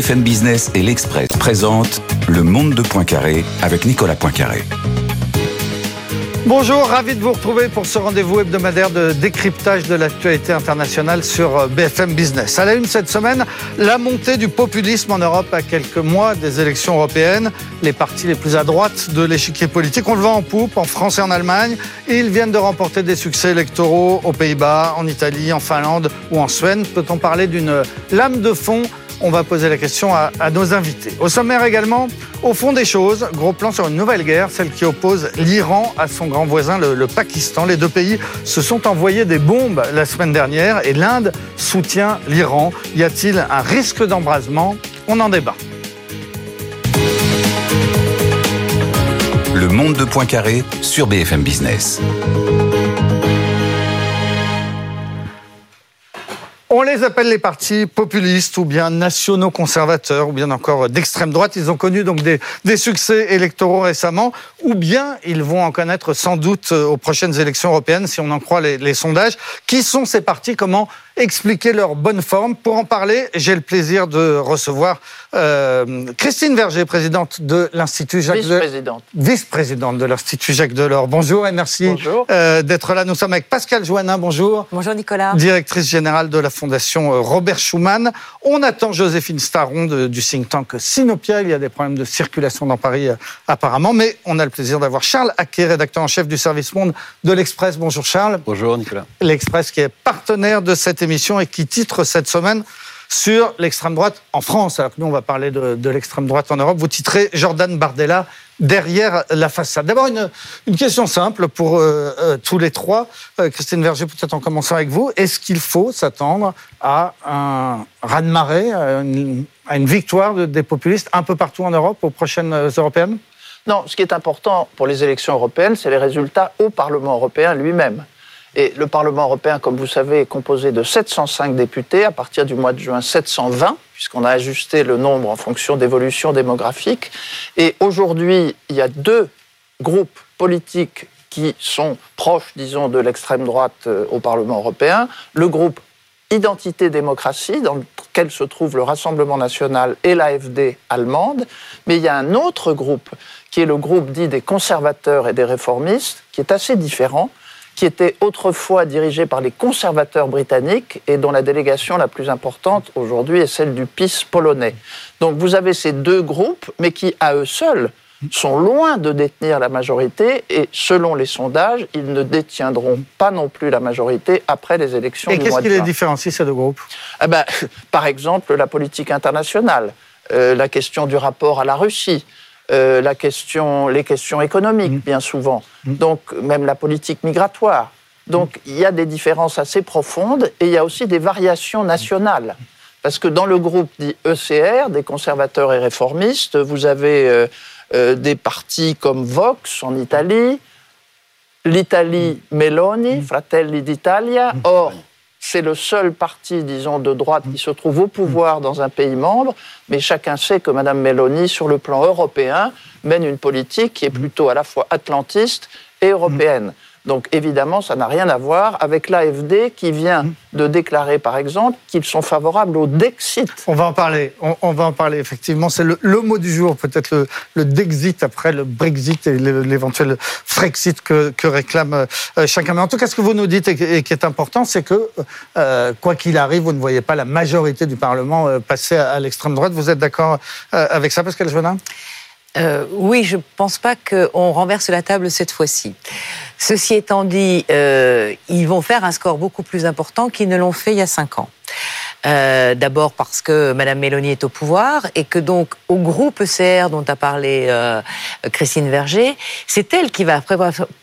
BFM Business et l'Express présentent Le Monde de Poincaré avec Nicolas Poincaré. Bonjour, ravi de vous retrouver pour ce rendez-vous hebdomadaire de décryptage de l'actualité internationale sur BFM Business. À la une cette semaine, la montée du populisme en Europe à quelques mois des élections européennes. Les partis les plus à droite de l'échiquier politique, on le voit en poupe en France et en Allemagne. Ils viennent de remporter des succès électoraux aux Pays-Bas, en Italie, en Finlande ou en Suède. Peut-on parler d'une lame de fond on va poser la question à, nos invités. Au sommaire également, au fond des choses, gros plan sur une nouvelle guerre, celle qui oppose l'Iran à son grand voisin, le, le, Pakistan. Les deux pays se sont envoyés des bombes la semaine dernière et l'Inde soutient l'Iran. Y a-t-il un risque d'embrasement? On en débat. Le monde de Poincaré sur BFM Business. On les appelle les partis populistes ou bien nationaux conservateurs ou bien encore d'extrême droite. Ils ont connu donc des, succès électoraux récemment ou bien ils vont en connaître sans doute aux prochaines élections européennes si on en croit les, sondages. Qui sont ces partis? Comment expliquer leur bonne forme. Pour en parler, j'ai le plaisir de recevoir euh, Christine Verger, présidente de l'Institut Jacques Vice-présidente. Vice-présidente de l'Institut Jacques Delors. Bonjour et merci euh, d'être là. Nous sommes avec Pascal Joannin. Bonjour. Bonjour Nicolas. Directrice générale de la Fondation euh, Robert Schuman. On attend Joséphine Staron du think tank Sinopia. Il y a des problèmes de circulation dans Paris apparemment, mais on a le plaisir d'avoir Charles Haquet, rédacteur en chef du service monde de l'Express. Bonjour Charles. Bonjour Nicolas. L'Express qui est partenaire de cette émission et qui titre cette semaine sur l'extrême droite en France. Alors que nous, on va parler de, l'extrême droite en Europe. Vous titrez Jordan Bardella derrière la façade. D'abord, une, question simple pour euh, euh, tous les trois. Euh, Christine Verger, peut-être en commençant avec vous. Est-ce qu'il faut s'attendre à un raz-de-marée, à une, victoire des populistes un peu partout en Europe aux prochaines européennes? Non, ce qui est important pour les élections européennes, c'est les résultats au Parlement européen lui-même. Et le Parlement européen, comme vous savez, est composé de 705 députés, à partir du mois de juin 720, puisqu'on a ajusté le nombre en fonction d'évolution démographique. Et aujourd'hui, il y a deux groupes politiques qui sont proches, disons, de l'extrême droite euh, au Parlement européen. Le groupe Identité démocratie, dans lequel se trouve le Rassemblement national et l'AFD allemande. Mais il y a un autre groupe, qui est le groupe dit des conservateurs et des réformistes, qui est assez différent qui était autrefois dirigé par les conservateurs britanniques et dont la délégation la plus importante aujourd'hui est celle du PiS polonais. Donc vous avez ces deux groupes, mais qui à eux seuls sont loin de détenir la majorité et selon les sondages, ils ne détiendront pas non plus la majorité après les élections Et qu'est-ce qui les différencie, ces deux groupes? Eh ben, Par exemple, la politique internationale, euh, la question du rapport à la Russie, euh, la question, les questions économiques, mm. bien souvent, mm. donc même la politique migratoire. Donc il y a des différences assez profondes et il y a aussi des variations nationales. Parce que dans le groupe dit ECR, des conservateurs et réformistes, vous avez euh, euh, des partis comme Vox en Italie, l'Italie Meloni, mm. Fratelli d'Italia. Or, c'est le seul parti, disons, de droite qui se trouve au pouvoir dans un pays membre, mais chacun sait que Mme Meloni, sur le plan européen, mène une politique qui est plutôt à la fois atlantiste et européenne. Donc évidemment, ça n'a rien à voir avec l'AFD qui vient de déclarer, par exemple, qu'ils sont favorables au Dexit. On va en parler. On, va en parler effectivement. C'est le, mot du jour, peut-être le, Dexit après le Brexit et l'éventuel Frexit que, réclame euh, chacun. Mais en tout cas, ce que vous nous dites et, qui est important, c'est que euh, quoi qu'il arrive, vous ne voyez pas la majorité du Parlement euh, passer à, l'extrême droite. Vous êtes d'accord avec ça, Pascal Jeunin euh, oui, je ne pense pas qu'on renverse la table cette fois-ci. Ceci étant dit, euh, ils vont faire un score beaucoup plus important qu'ils ne l'ont fait il y a cinq ans. Euh, D'abord parce que Madame Mélanie est au pouvoir et que donc au groupe ECR dont a parlé Christine Verger, c'est elle qui va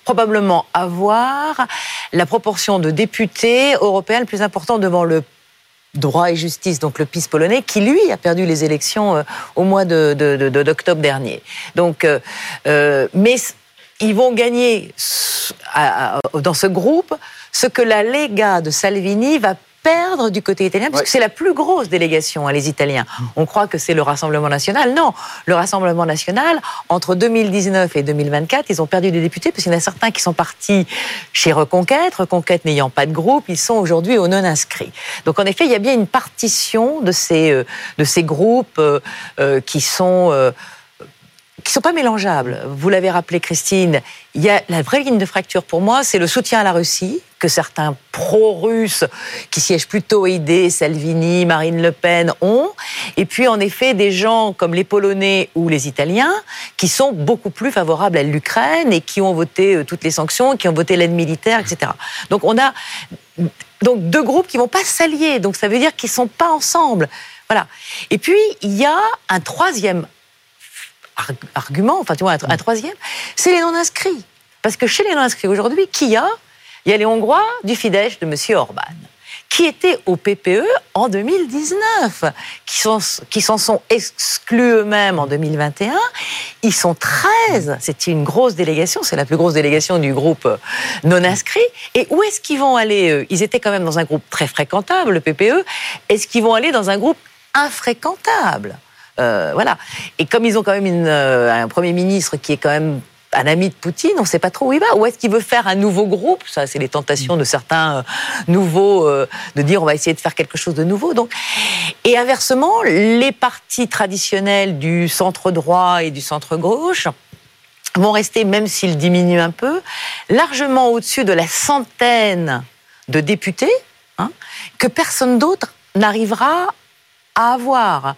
probablement avoir la proportion de députés européens le plus important devant le droit et justice, donc le PIS polonais, qui lui a perdu les élections euh, au mois d'octobre dernier. Donc, euh, euh, mais ils vont gagner dans ce groupe ce que la Lega de Salvini va perdre du côté italien, parce que c'est la plus grosse délégation, hein, les Italiens. On croit que c'est le Rassemblement national. Non, le Rassemblement national, entre 2019 et 2024, ils ont perdu des députés, parce qu'il y en a certains qui sont partis chez Reconquête, Reconquête n'ayant pas de groupe, ils sont aujourd'hui au non-inscrits. Donc en effet, il y a bien une partition de ces, euh, de ces groupes euh, euh, qui sont qui sont pas mélangeables. Vous l'avez rappelé, Christine. Il y a la vraie ligne de fracture pour moi, c'est le soutien à la Russie que certains pro-russes qui siègent plutôt aidés, Salvini, Marine Le Pen ont, et puis en effet des gens comme les Polonais ou les Italiens qui sont beaucoup plus favorables à l'Ukraine et qui ont voté euh, toutes les sanctions, qui ont voté l'aide militaire, etc. Donc on a donc deux groupes qui vont pas s'allier, donc ça veut dire qu'ils sont pas ensemble. Voilà. Et puis il y a un troisième argument, enfin tu vois, un, troisième, c'est les non-inscrits. Parce que chez les non-inscrits aujourd'hui, qui a Il y a les Hongrois du Fidesz de M. Orban, qui étaient au PPE en 2019, qui s'en sont exclus eux-mêmes en 2021. Ils sont 13, c'est une grosse délégation, c'est la plus grosse délégation du groupe non inscrit. Et où est-ce qu'ils vont aller Ils étaient quand même dans un groupe très fréquentable, le PPE. Est-ce qu'ils vont aller dans un groupe infréquentable? Euh, voilà. Et comme ils ont quand même euh, un Premier ministre qui est quand même un ami de Poutine, on ne sait pas trop où il va. Où est-ce qu'il veut faire un nouveau groupe? Ça, c'est les tentations de certains euh, nouveaux de dire on va essayer de faire quelque chose de nouveau. Donc, et inversement, les partis traditionnels du centre droit et du centre gauche vont rester, même s'ils diminuent un peu, largement au-dessus de la centaine de députés hein, que personne d'autre n'arrivera à avoir.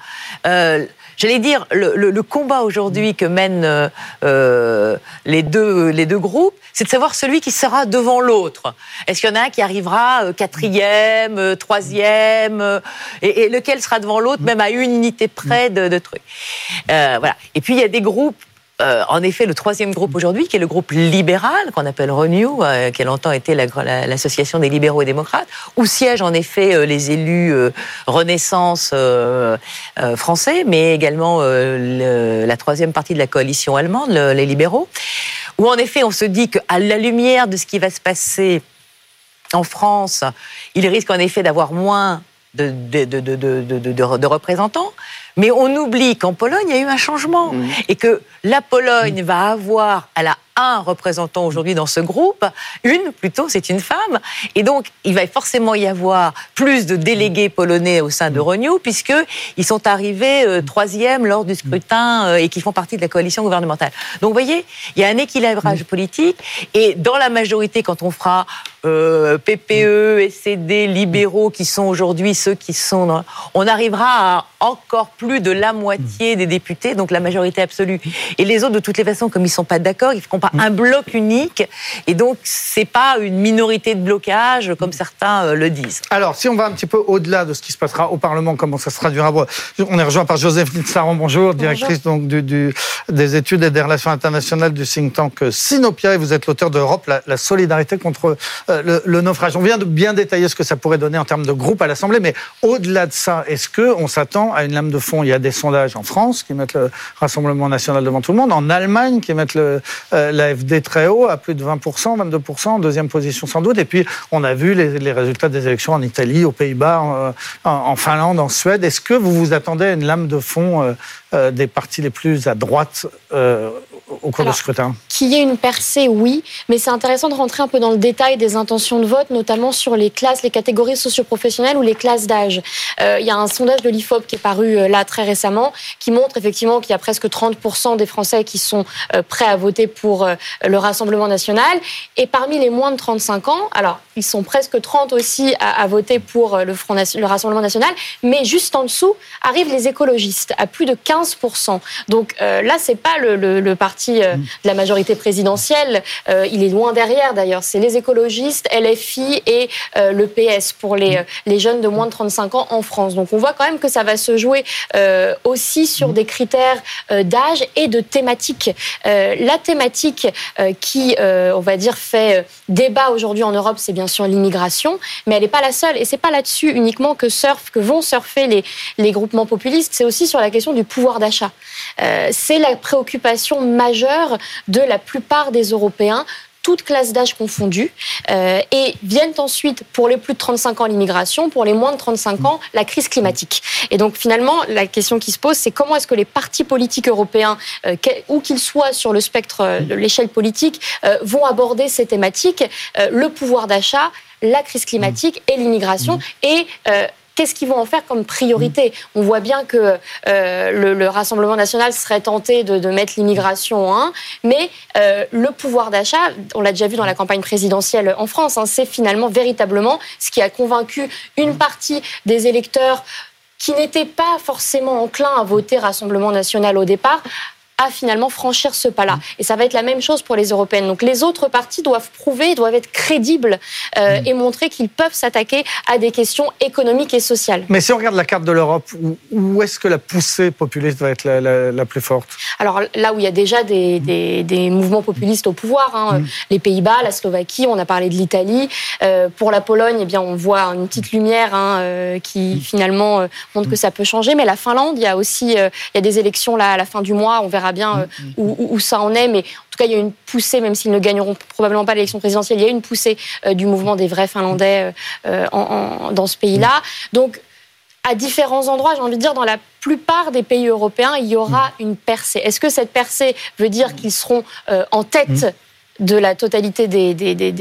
Euh, J'allais dire, le, combat aujourd'hui que mènent euh, euh, les, deux, les deux groupes, c'est de savoir celui qui sera devant l'autre. Est-ce qu'il y en a un qui arrivera quatrième, troisième, et, lequel sera devant l'autre, même à une unité près de, de trucs. voilà. Et puis il y a des groupes euh, en effet, le troisième groupe aujourd'hui, qui est le groupe libéral, qu'on appelle Renew, euh, qui a longtemps été l'association des libéraux et démocrates, où siègent en effet euh, les élus Renaissance français, mais également la troisième partie de la coalition allemande, les libéraux, où en effet on se dit qu'à la lumière de ce qui va se passer en France, il risque en effet d'avoir moins de, de, représentants, mais on oublie qu'en Pologne, il y a eu un changement mmh. et que la Pologne va avoir, elle a un représentant aujourd'hui dans ce groupe, une plutôt, c'est une femme. Et donc, il va forcément y avoir plus de délégués polonais au sein de Renew, puisqu'ils sont arrivés euh, troisième lors du scrutin euh, et qui font partie de la coalition gouvernementale. Donc, vous voyez, il y a un équilibrage politique. Et dans la majorité, quand on fera euh, PPE, SCD, libéraux, qui sont aujourd'hui ceux qui sont... on arrivera à encore plus de la moitié des députés, donc la majorité absolue. Et les autres, de toutes les façons, comme ils ne sont pas d'accord, ils ne feront pas un bloc unique. Et donc, c'est pas une minorité de blocage, comme certains euh, le disent. Alors, si on va un petit peu au-delà de ce qui se passera au Parlement, comment ça se traduira On est rejoint par Joseph Saron, bonjour, directrice Donc, du, des études et des relations internationales du think tank Sinopia, et vous êtes l'auteur de Europe, la, solidarité contre euh, le, naufrage. On vient de bien détailler ce que ça pourrait donner en termes de groupe à l'Assemblée, mais au-delà de ça, est-ce qu'on s'attend à une lame de fond? Il y a des sondages en France qui mettent le Rassemblement national devant tout le monde, en Allemagne qui mettent le, euh, l'AFD très haut, à plus de 20%, 22%, deuxième position sans doute. Et puis, on a vu les, résultats des élections en Italie, aux Pays-Bas, en, Finlande, en Suède. Est-ce que vous vous attendez à une lame de fond euh, euh, des partis les plus à droite au cours du scrutin? Qu'il y ait une percée, oui, mais c'est intéressant de rentrer un peu dans le détail des intentions de vote, notamment sur les classes, les catégories socioprofessionnelles ou les classes d'âge. Euh, il y a un sondage de l'IFOP qui est paru euh, là très récemment, qui montre effectivement qu'il y a presque 30% des Français qui sont euh, prêts à voter pour le Rassemblement national. Et parmi les moins de 35 ans, alors ils sont presque 30 aussi à, voter pour le, Front, le Rassemblement national, mais juste en dessous arrivent les écologistes à plus de 15%. Donc là, c'est pas le, le parti euh, de la majorité présidentielle. Euh, il est loin derrière d'ailleurs. C'est les écologistes, LFI et euh, le PS pour les, les jeunes de moins de 35 ans en France. Donc on voit quand même que ça va se jouer aussi sur des critères d'âge et de thématique. la thématique qui, on va dire, fait débat aujourd'hui en Europe, c'est bien sûr l'immigration, mais elle n'est pas la seule. Et c'est pas là-dessus uniquement que surf, que vont surfer les, les groupements populistes. C'est aussi sur la question du pouvoir d'achat. c'est la préoccupation majeure de la plupart des Européens toutes classes d'âge confondues, euh, et viennent ensuite, pour les plus de 35 ans, l'immigration, pour les moins de 35 ans, la crise climatique. Et donc finalement, la question qui se pose, c'est comment est-ce que les partis politiques européens, euh, où qu'ils soient sur le spectre de l'échelle politique, vont aborder ces thématiques, le pouvoir d'achat, la crise climatique et l'immigration, et qu'est-ce qu'ils vont en faire comme priorité? On voit bien que euh, le, Rassemblement national serait tenté de, mettre l'immigration en un, mais euh, le pouvoir d'achat, on l'a déjà vu dans la campagne présidentielle en France, hein, c'est finalement véritablement ce qui a convaincu une partie des électeurs qui n'étaient pas forcément enclins à voter Rassemblement national au départ, à finalement franchir ce pas-là. Mm. Et ça va être la même chose pour les européennes. Donc les autres partis doivent prouver, doivent être crédibles euh, mm. et montrer qu'ils peuvent s'attaquer à des questions économiques et sociales. Mais si on regarde la carte de l'Europe, où, est-ce que la poussée populiste va être la, plus forte? Alors là où il y a déjà des, des, mouvements populistes au pouvoir, hein, mm. les Pays-Bas, la Slovaquie, on a parlé de l'Italie. Euh, pour la Pologne, eh bien, on voit une petite lumière hein, euh, qui finalement montre que ça peut changer. Mais la Finlande, il y a aussi il y a des élections là à la fin du mois. On verra bien euh, mm, mm. où, ça en est, mais en tout cas, il y a une poussée, même s'ils ne gagneront probablement pas l'élection présidentielle, il y a une poussée euh, du mouvement des vrais Finlandais euh, dans ce pays-là. Donc, à différents endroits, j'ai envie de dire, dans la plupart des pays européens, il y aura mm. une percée. Est-ce que cette percée veut dire qu'ils seront en tête de la totalité des, des, des,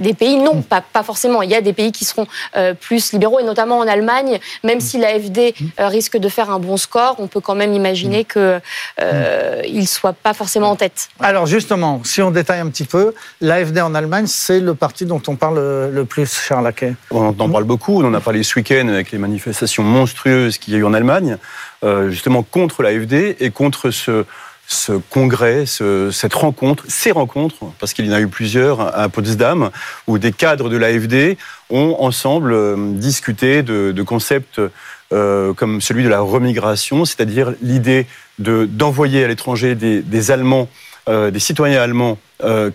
des, pays Non, pas, pas, forcément. Il y a des pays qui seront euh, plus libéraux, et notamment en Allemagne, même si l'AFD euh, risque de faire un bon score, on peut quand même imaginer qu'il euh, ne soit pas forcément en tête. Alors justement, si on détaille un petit peu, l'AFD en Allemagne, c'est le parti dont on parle le plus, Charles Laquet. On en parle beaucoup, on en a parlé ce week-end avec les manifestations monstrueuses qu'il y a eu en Allemagne, justement contre l'AFD et contre ce ce congrès, cette rencontre, ces rencontres, parce qu'il y en a eu plusieurs à Potsdam, où des cadres de l'AFD ont ensemble euh, discuté de, concepts euh, comme celui de la remigration, c'est-à-dire l'idée d'envoyer à l'étranger des, Allemands, euh, des citoyens allemands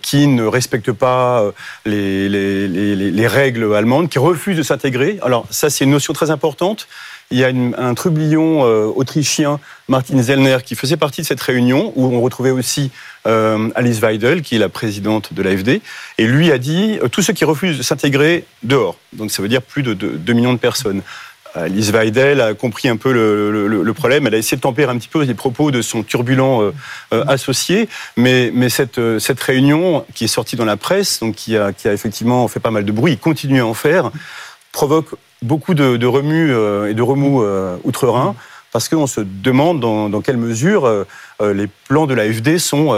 qui ne respectent pas les, les, règles allemandes, qui refusent de s'intégrer. Alors ça, c'est une notion très importante il y a un trublion euh, autrichien, Martin Zellner, qui faisait partie de cette réunion, où on retrouvait aussi euh, Alice Weidel, qui est la présidente de l'AFD, et lui a dit euh, tous ceux qui refusent de s'intégrer dehors. Donc ça veut dire plus de 2 millions de personnes. Alice Weidel a compris un peu le, problème. Elle a essayé de tempérer un petit peu les propos de son turbulent associé. Mais, cette, réunion qui est sortie dans la presse, donc qui a, qui a effectivement fait pas mal de bruit, continue à en faire, provoque beaucoup de, remue euh, et de remous euh, outre-Rhin parce qu'on se demande dans, quelle mesure euh, les plans de l'AFD sont,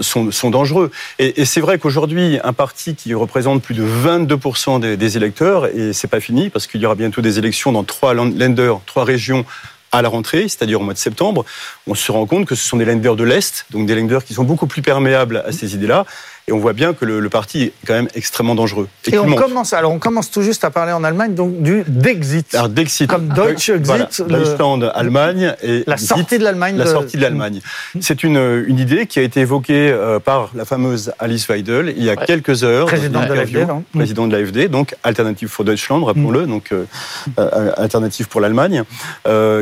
sont, dangereux. Et, c'est vrai qu'aujourd'hui, un parti qui représente plus de 22% des, des, électeurs, et c'est pas fini, parce qu'il y aura bientôt des élections dans trois lenders, trois régions à la rentrée, c'est-à-dire au mois de septembre, on se rend compte que ce sont des lenders de l'Est, donc des lenders qui sont beaucoup plus perméables à ces idées-là. Et on voit bien que le, parti est quand même extrêmement dangereux. Et, on commence, alors on commence tout juste à parler en Allemagne donc du Dexit. Alors Dexit, comme Deutsche Exit, Deutschland, Allemagne et la sortie de l'Allemagne. La sortie de l'Allemagne. C'est une, une idée qui a été évoquée euh, par la fameuse Alice Weidel il y a quelques heures. Président de l'AFD, Président de l'AFD, donc Alternative for Deutschland, rappelons-le, mm. donc euh, euh, Alternative pour l'Allemagne,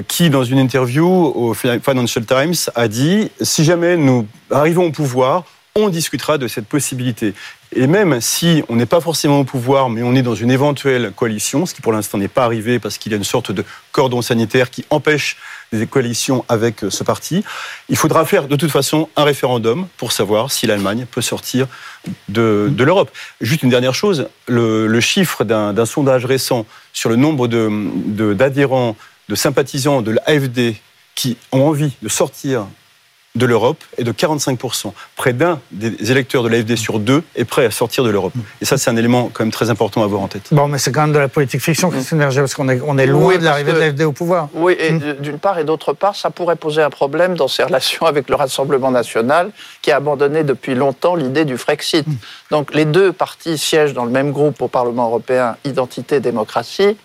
qui dans une interview au Financial Times a dit si jamais nous arrivons au pouvoir, on discutera de cette possibilité. Et même si on n'est pas forcément au pouvoir, mais on est dans une éventuelle coalition, ce qui pour l'instant n'est pas arrivé parce qu'il y a une sorte de cordon sanitaire qui empêche des coalitions avec ce parti, il faudra faire de toute façon un référendum pour savoir si l'Allemagne peut sortir de, l'Europe. Juste une dernière chose, le, chiffre d'un sondage récent sur le nombre d'adhérents, de, de sympathisants de l'AFD qui ont envie de sortir de l'Europe est de 45%. Près d'un des électeurs de l'AFD sur deux est prêt à sortir de l'Europe. Et ça, c'est un élément quand même très important à avoir en tête. Bon, mais c'est quand même de la politique fiction, Christine Berger, parce qu'on est, on est loin de l'arrivée de l'AFD au pouvoir. Oui, et hmm. d'une part, et d'autre part, ça pourrait poser un problème dans ses relations avec le Rassemblement national, qui a abandonné depuis longtemps l'idée du Frexit. Hmm. Donc les deux partis siègent dans le même groupe au Parlement européen, Identité, Démocratie.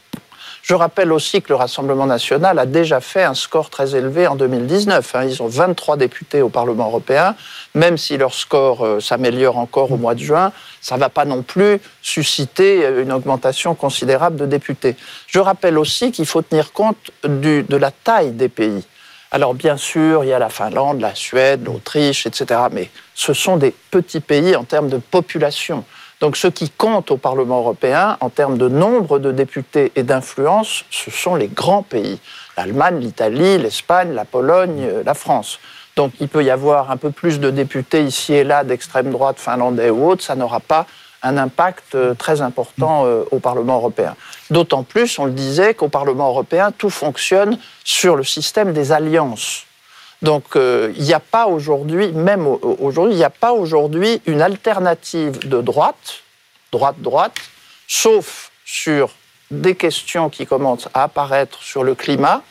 Je rappelle aussi que le Rassemblement national a déjà fait un score très élevé en 2019. Hein. Ils ont 23 députés au Parlement européen. Même si leur score euh, s'améliore encore au mois de juin, ça ne va pas non plus susciter euh, une augmentation considérable de députés. Je rappelle aussi qu'il faut tenir compte de la taille des pays. Alors bien sûr, il y a la Finlande, la Suède, l'Autriche, etc. Mais ce sont des petits pays en termes de population. Donc ce qui compte au Parlement européen en termes de nombre de députés et d'influence, ce sont les grands pays. L'Allemagne, l'Italie, l'Espagne, la Pologne, euh, la France. Donc il peut y avoir un peu plus de députés ici et là d'extrême droite finlandais ou autre, ça n'aura pas un impact euh, très important euh, au Parlement européen. D'autant plus, on le disait, qu'au Parlement européen, tout fonctionne sur le système des alliances. Donc il n'y a pas aujourd'hui, même aujourd'hui, il n'y a pas aujourd'hui une alternative de droite, droite-droite, sauf sur des questions qui commencent à apparaître sur le climat,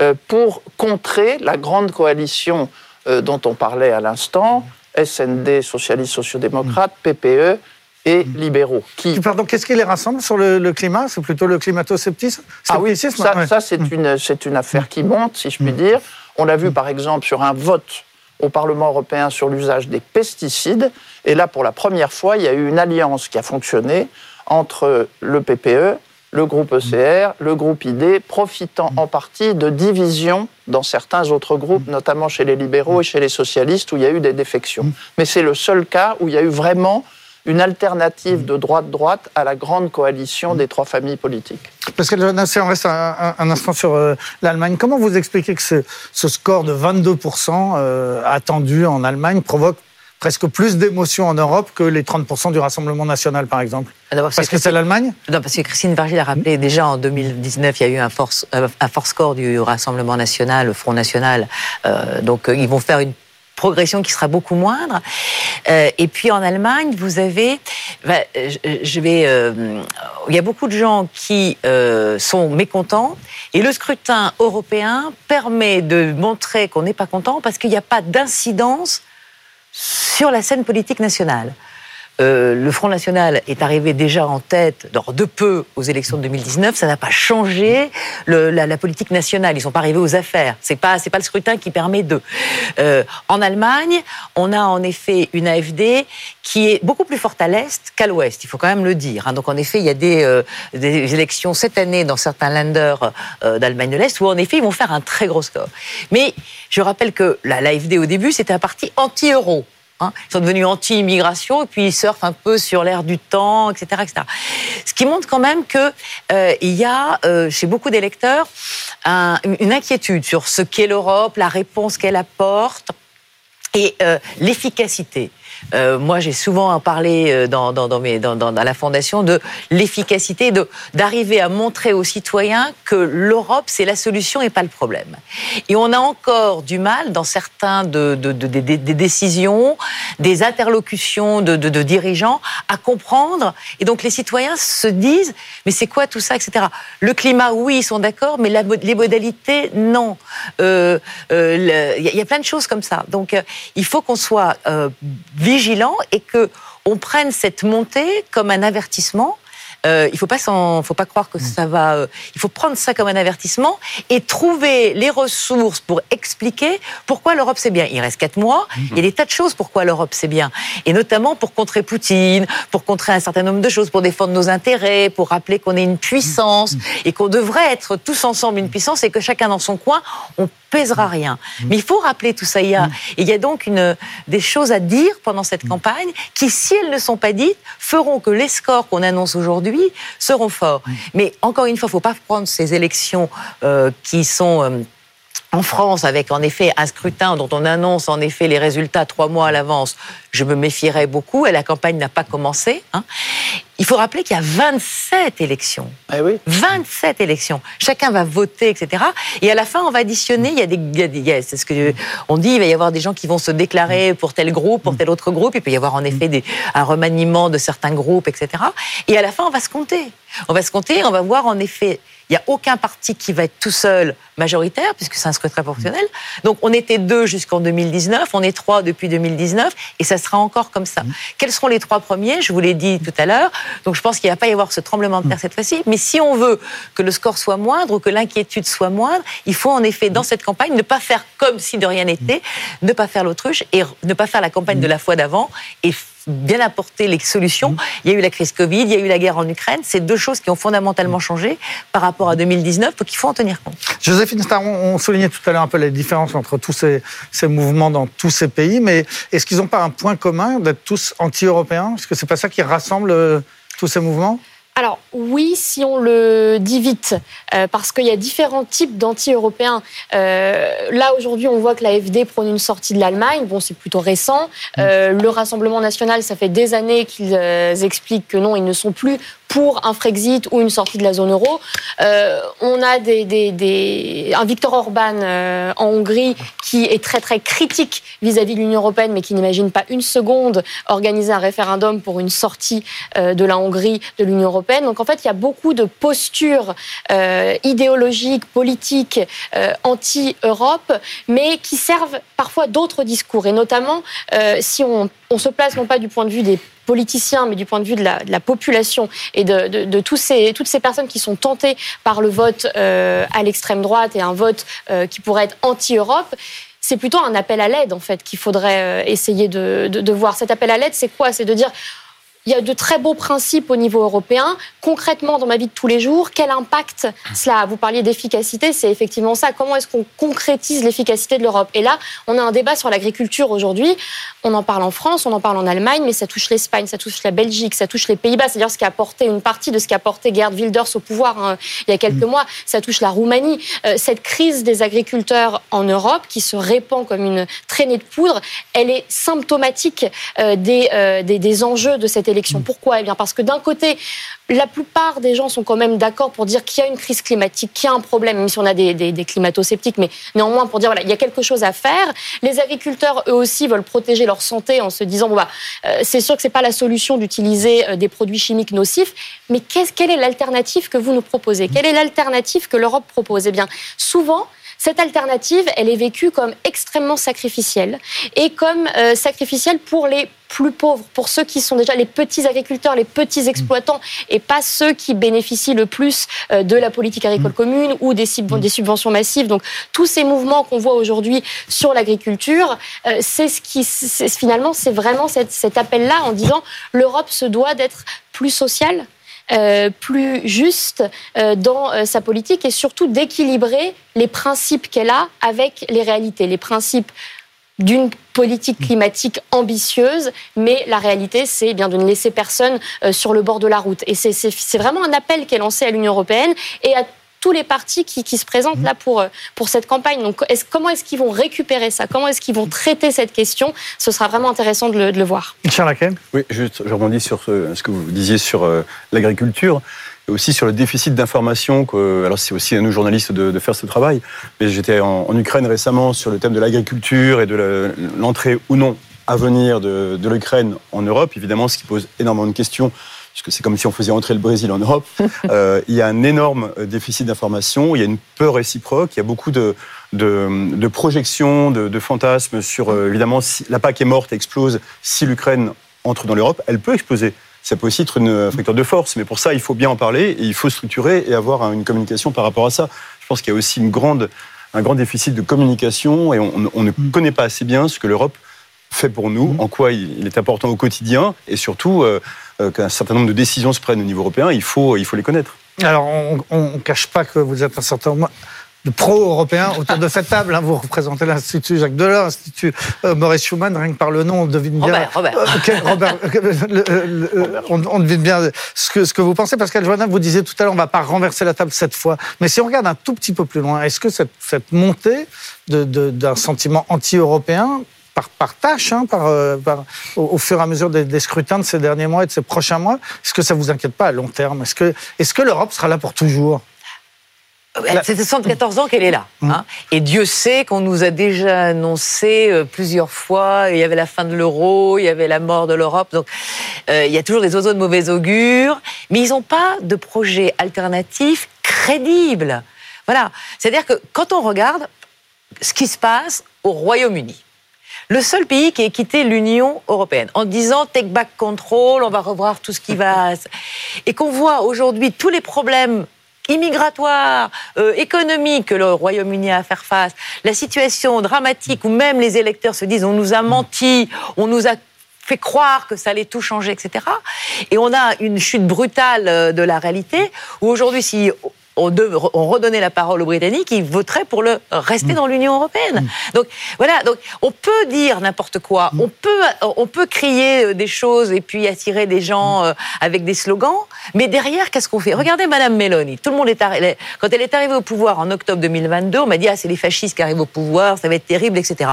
euh, pour contrer la grande coalition euh, dont on parlait à l'instant, SND, socialistes sociodémocrates, PPE et mm. libéraux. Qui... Pardon, qu'est-ce qui les rassemble sur le, climat? C'est plutôt le climato-scepticisme Ah oui, ça, ça c'est mm. une, une affaire qui monte, si je puis mm. dire. On l'a vu par exemple sur un vote au Parlement européen sur l'usage des pesticides. Et là, pour la première fois, il y a eu une alliance qui a fonctionné entre le PPE, le groupe ECR, le groupe ID, profitant en partie de divisions dans certains autres groupes, notamment chez les libéraux et chez les socialistes, où il y a eu des défections. Mais c'est le seul cas où il y a eu vraiment une alternative de droite-droite à la grande coalition des trois familles politiques. Parce que on reste un, instant sur euh, l'Allemagne. Comment vous expliquez que ce, score de 22% euh, attendu en Allemagne provoque presque plus d'émotions en Europe que les 30% du Rassemblement national, par exemple? Parce que c'est l'Allemagne? Non, parce que Christine Vargil a rappelé, déjà en 2019, il y a eu un force, euh, un force score du Rassemblement national, le Front national. Euh, donc, ils vont faire une progression qui sera beaucoup moindre. et puis en Allemagne, vous avez, bah, je vais, il y a beaucoup de gens qui sont mécontents et le scrutin européen permet de montrer qu'on n'est pas content parce qu'il n'y a pas d'incidence sur la scène politique nationale. Euh, le Front National est arrivé déjà en tête, de peu, aux élections de 2019. Ça n'a pas changé la, politique nationale. Ils sont pas arrivés aux affaires. C'est pas, pas le scrutin qui permet de. Euh, en Allemagne, on a en effet une AFD qui est beaucoup plus forte à l'est qu'à l'ouest. Il faut quand même le dire. Hein. Donc en effet, il y a des, euh, élections cette année dans certains lenders d'Allemagne de l'Est où en effet ils vont faire un très gros score. Mais je rappelle que l'AFD au début c'était un parti anti-euro. Hein. Ils sont devenus anti-immigration et puis ils surfent un peu sur l'air du temps, etc., etc. Ce qui montre quand même qu'il euh, y a euh, chez beaucoup d'électeurs une inquiétude sur ce qu'est l'Europe, la réponse qu'elle apporte et euh, l'efficacité. Euh, moi, j'ai souvent parlé euh, dans, dans, la fondation de l'efficacité, de d'arriver à montrer aux citoyens que l'Europe c'est la solution et pas le problème. Et on a encore du mal dans certains de, de, de, des décisions, des interlocutions de, dirigeants à comprendre. Et donc les citoyens se disent mais c'est quoi tout ça, etc. Le climat, oui, ils sont d'accord, mais les modalités, non. Il euh, y, a plein de choses comme ça. Donc il faut qu'on soit vigilant et que on prenne cette montée comme un avertissement euh, il faut pas faut pas croire que ça va. Euh, il faut prendre ça comme un avertissement et trouver les ressources pour expliquer pourquoi l'Europe c'est bien. Il reste quatre mois. Il y a des tas de choses pourquoi l'Europe c'est bien, et notamment pour contrer Poutine, pour contrer un certain nombre de choses, pour défendre nos intérêts, pour rappeler qu'on est une puissance et qu'on devrait être tous ensemble une puissance et que chacun dans son coin on pèsera rien. Mais il faut rappeler tout ça. Il y a, il y a donc une, des choses à dire pendant cette campagne qui, si elles ne sont pas dites, feront que les scores qu'on annonce aujourd'hui seront forts. Mais encore une fois, il ne faut pas prendre ces élections euh, qui sont... En France, avec en effet un scrutin dont on annonce en effet les résultats trois mois à l'avance, je me méfierais beaucoup et la campagne n'a pas commencé. Hein. Il faut rappeler qu'il y a 27 élections. Eh oui. 27 élections. Chacun va voter, etc. Et à la fin, on va additionner. Il y a des, c'est ce que on dit. Il va y avoir des gens qui vont se déclarer pour tel groupe, pour tel autre groupe. Il peut y avoir en effet des, un remaniement de certains groupes, etc. Et à la fin, on va se compter. On va se compter. On va voir en effet. Il n'y a aucun parti qui va être tout seul majoritaire, puisque c'est un scrutin proportionnel. Donc on était deux jusqu'en 2019, on est trois depuis 2019, et ça sera encore comme ça. Quels seront les trois premiers? Je vous l'ai dit tout à l'heure. Donc je pense qu'il ne va pas y avoir ce tremblement de terre cette fois-ci. Mais si on veut que le score soit moindre ou que l'inquiétude soit moindre, il faut en effet, dans cette campagne, ne pas faire comme si de rien n'était, ne pas faire l'autruche et ne pas faire la campagne de la fois d'avant et bien apporté les solutions. Il y a eu la crise Covid, il y a eu la guerre en Ukraine. C'est deux choses qui ont fondamentalement changé par rapport à 2019, donc il faut en tenir compte. Joséphine Star, on soulignait tout à l'heure un peu les différences entre tous ces, ces mouvements dans tous ces pays, mais est-ce qu'ils n'ont pas un point commun d'être tous anti-européens? Est-ce que c'est pas ça qui rassemble euh, tous ces mouvements? Alors oui, si on le dit vite, euh, parce qu'il y a différents types d'anti-européens. Euh, là, aujourd'hui, on voit que l'AFD prône une sortie de l'Allemagne. Bon, c'est plutôt récent. Euh, le Rassemblement national, ça fait des années qu'ils expliquent que non, ils ne sont plus pour un Frexit ou une sortie de la zone euro. Euh, on a des, des, des, un Viktor Orban euh, en Hongrie qui est très très critique vis-à-vis de l'Union européenne, mais qui n'imagine pas une seconde organiser un référendum pour une sortie euh, de la Hongrie de l'Union européenne. Donc en fait, il y a beaucoup de postures euh, idéologiques, politiques, euh, anti-Europe, mais qui servent parfois d'autres discours. Et notamment, si on, on se place non pas du point de vue des politiciens, mais du point de vue de la, population et de, toutes ces personnes qui sont tentées par le vote euh, à l'extrême droite et un vote euh, qui pourrait être anti-Europe, c'est plutôt un appel à l'aide en fait qu'il faudrait euh, essayer de voir. Cet appel à l'aide, c'est quoi? C'est de dire il y a de très beaux principes au niveau européen. Concrètement, dans ma vie de tous les jours, quel impact cela a? Vous parliez d'efficacité, c'est effectivement ça. Comment est-ce qu'on concrétise l'efficacité de l'Europe? Et là, on a un débat sur l'agriculture aujourd'hui. On en parle en France, on en parle en Allemagne, mais ça touche l'Espagne, ça touche la Belgique, ça touche les Pays-Bas. C'est-à-dire ce qui a porté une partie de ce qui a porté Gerd Wilders au pouvoir hein, il y a quelques mois. Ça touche la Roumanie. Euh, cette crise des agriculteurs en Europe, qui se répand comme une traînée de poudre, elle est symptomatique euh, des, euh, des, des enjeux de cette élection pourquoi? Eh bien parce que d'un côté, la plupart des gens sont quand même d'accord pour dire qu'il y a une crise climatique, qu'il y a un problème, même si on a des, des, des climato-sceptiques, mais néanmoins pour dire voilà, il y a quelque chose à faire. Les agriculteurs, eux aussi, veulent protéger leur santé en se disant bon bah euh, c'est sûr que c'est pas la solution d'utiliser euh, des produits chimiques nocifs, mais quelle est l'alternative que vous nous proposez? Quelle est l'alternative que l'Europe propose? Eh bien, souvent cette alternative, elle est vécue comme extrêmement sacrificielle et comme euh, sacrificielle pour les plus pauvres, pour ceux qui sont déjà les petits agriculteurs, les petits exploitants, et pas ceux qui bénéficient le plus euh, de la politique agricole commune ou des, des subventions massives. Donc tous ces mouvements qu'on voit aujourd'hui sur l'agriculture, euh, c'est ce qui, finalement, c'est vraiment cet, cet appel-là en disant l'Europe se doit d'être plus sociale, plus juste euh, dans euh, sa politique et surtout d'équilibrer les principes qu'elle a avec les réalités, les principes d'une politique climatique ambitieuse, mais la réalité, c'est bien de ne laisser personne sur le bord de la route. Et c'est vraiment un appel qui est lancé à l'Union européenne et à tous les partis qui, qui se présentent là pour, pour cette campagne. Donc, est comment est-ce qu'ils vont récupérer ça? Comment est-ce qu'ils vont traiter cette question? Ce sera vraiment intéressant de le, de le voir. Charles Oui, juste, je rebondis sur ce, ce que vous disiez sur euh, l'agriculture et aussi sur le déficit d'information. Alors, c'est aussi à nous, journalistes, de, de faire ce travail. Mais j'étais en, en, Ukraine récemment sur le thème de l'agriculture et de l'entrée ou non à venir de, de l'Ukraine en Europe. Évidemment, ce qui pose énormément de questions puisque c'est comme si on faisait entrer le Brésil en Europe. Euh, il y a un énorme déficit d'information, il y a une peur réciproque, il y a beaucoup de, de, de projections, de, de, fantasmes sur, euh, évidemment, si la PAC est morte, explose, si l'Ukraine entre dans l'Europe, elle peut exploser. Ça peut aussi être une, un facteur de force, mais pour ça, il faut bien en parler, et il faut structurer et avoir une communication par rapport à ça. Je pense qu'il y a aussi une grande, un grand déficit de communication, et on, on ne connaît pas assez bien ce que l'Europe fait pour nous, en quoi il est important au quotidien, et surtout euh, euh, qu'un certain nombre de décisions se prennent au niveau européen, il faut, il faut les connaître. Alors, on ne cache pas que vous êtes un certain nombre de pro-européens autour de cette table. Hein. Vous représentez l'Institut Jacques Delors, l'Institut euh, Maurice Schumann, rien que par le nom, on devine bien. Robert, Robert. Euh, okay, Robert le, le, Robert. On, on, devine bien ce que, ce que vous pensez. Pascal Joannin, vous disiez tout à l'heure, on ne va pas renverser la table cette fois. Mais si on regarde un tout petit peu plus loin, est-ce que cette, cette montée d'un de, de, sentiment anti-européen par, par tâche, hein, par, euh, par, au, au, fur et à mesure des, des, scrutins de ces derniers mois et de ces prochains mois. Est-ce que ça vous inquiète pas à long terme? Est-ce que, est que l'Europe sera là pour toujours? C'est 74 ans qu'elle est là. Hein. Et Dieu sait qu'on nous a déjà annoncé euh, plusieurs fois, il y avait la fin de l'euro, il y avait la mort de l'Europe. Donc euh, il y a toujours des oiseaux de mauvais augure, mais ils n'ont pas de projet alternatif crédible. Voilà. C'est-à-dire que quand on regarde ce qui se passe au Royaume-Uni, le seul pays qui ait quitté l'Union européenne en disant take back control, on va revoir tout ce qui va. Et qu'on voit aujourd'hui tous les problèmes immigratoire, euh, économique que le Royaume-Uni a à faire face, la situation dramatique où même les électeurs se disent on nous a menti, on nous a fait croire que ça allait tout changer, etc. Et on a une chute brutale euh, de la réalité où aujourd'hui, si on, redonnait la parole aux Britanniques, ils voteraient pour le rester mm. dans l'Union européenne. Mm. Donc voilà, donc on peut dire n'importe quoi, mm. on peut on peut crier euh, des choses et puis attirer des gens euh, avec des slogans, mais derrière qu'est-ce qu'on fait? Regardez Madame Meloni, tout le monde est arrivé, quand elle est arrivée au pouvoir en octobre 2022, on m'a dit ah c'est les fascistes qui arrivent au pouvoir, ça va être terrible, etc.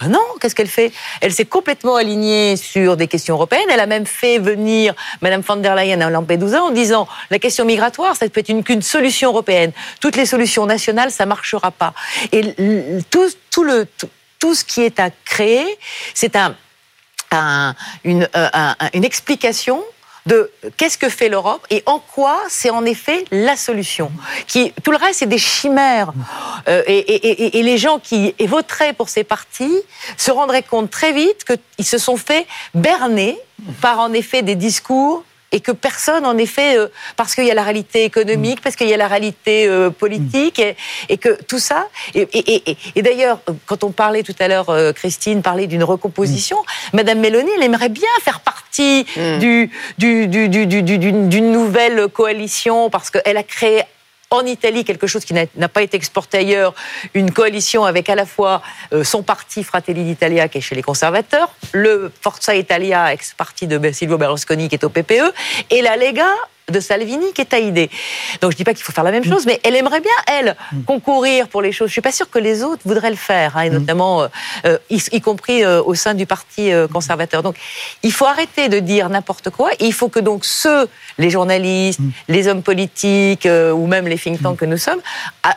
Ben non, qu'est-ce qu'elle fait? Elle s'est complètement alignée sur des questions européennes. Elle a même fait venir Madame von der Leyen à Lampedusa en disant la question migratoire, ça peut être qu'une solution européenne. Toutes les solutions nationales, ça marchera pas. Et tout, tout le tout, ce qui est à créer, c'est un, une, euh, une explication de qu'est-ce que fait l'Europe et en quoi c'est en effet la solution. Qui, tout le reste, c'est des chimères. Euh, et, les gens qui voteraient pour ces partis se rendraient compte très vite qu'ils se sont fait berner par en effet des discours et que personne, en effet, euh, parce qu'il y a la réalité économique, parce qu'il y a la réalité euh, politique, et, que tout ça. Et, d'ailleurs, quand on parlait tout à l'heure, euh, Christine parlait d'une recomposition, Madame Mélanie, elle aimerait bien faire partie mm. du, d'une nouvelle coalition parce qu'elle a créé en Italie quelque chose qui n'a pas été exporté ailleurs, une coalition avec à la fois euh, son parti Fratelli d'Italia qui est chez les conservateurs, le Forza Italia, ex-parti de Silvio Berlusconi qui est au PPE, et la Lega de Salvini qui est aidée. Donc je dis pas qu'il faut faire la même chose, mais elle aimerait bien, elle, concourir pour les choses. Je suis pas sûre que les autres voudraient le faire, hein, et notamment, euh, euh, y, compris euh, au sein du Parti conservateur. Donc il faut arrêter de dire n'importe quoi. il faut que donc ceux, les journalistes, les hommes politiques ou même les think tanks que nous sommes,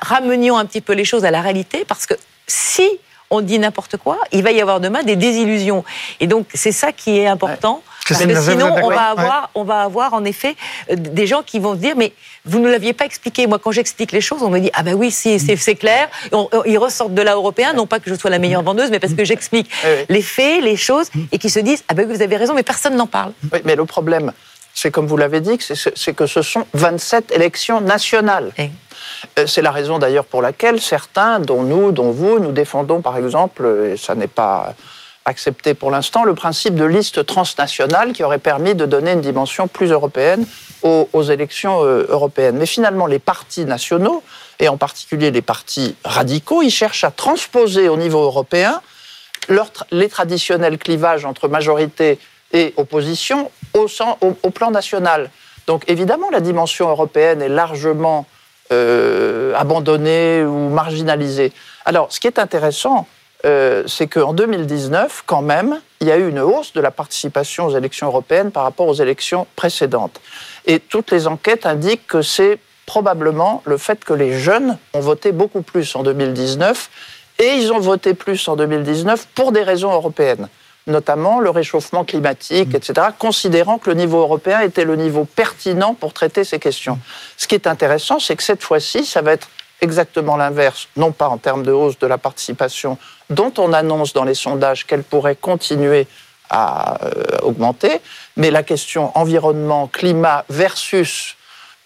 ramenions un petit peu les choses à la réalité, parce que si on dit n'importe quoi, il va y avoir demain des désillusions. Et donc c'est ça qui est important. Parce que sinon, on va, avoir, on va avoir en effet euh, des gens qui vont se dire Mais vous ne l'aviez pas expliqué. Moi, quand j'explique les choses, on me dit Ah ben oui, c'est clair. ils ressortent de là européen, non pas que je sois la meilleure vendeuse, mais parce que j'explique les faits, les choses, et qui se disent Ah ben oui, vous avez raison, mais personne n'en parle. Oui, mais le problème, c'est comme vous l'avez dit, c'est que ce sont 27 élections nationales. Euh, c'est la raison d'ailleurs pour laquelle certains, dont nous, dont vous, nous défendons par exemple, et ça n'est pas accepté pour l'instant le principe de liste transnationale qui aurait permis de donner une dimension plus européenne aux, élections euh, européennes. Mais finalement, les partis nationaux, et en particulier les partis radicaux, ils cherchent à transposer au niveau européen les traditionnels clivages entre majorité et opposition au, plan national. Donc évidemment, la dimension européenne est largement euh, abandonnée ou marginalisée. Alors, ce qui est intéressant, euh, c'est qu'en 2019, quand même, il y a eu une hausse de la participation aux élections européennes par rapport aux élections précédentes. Et toutes les enquêtes indiquent que c'est probablement le fait que les jeunes ont voté beaucoup plus en 2019 et ils ont voté plus en 2019 pour des raisons européennes, notamment le réchauffement climatique, etc., considérant que le niveau européen était le niveau pertinent pour traiter ces questions. Ce qui est intéressant, c'est que cette fois-ci, ça va être exactement l'inverse, non pas en termes de hausse de la participation, dont on annonce dans les sondages qu'elle pourrait continuer à euh, augmenter, mais la question environnement, climat versus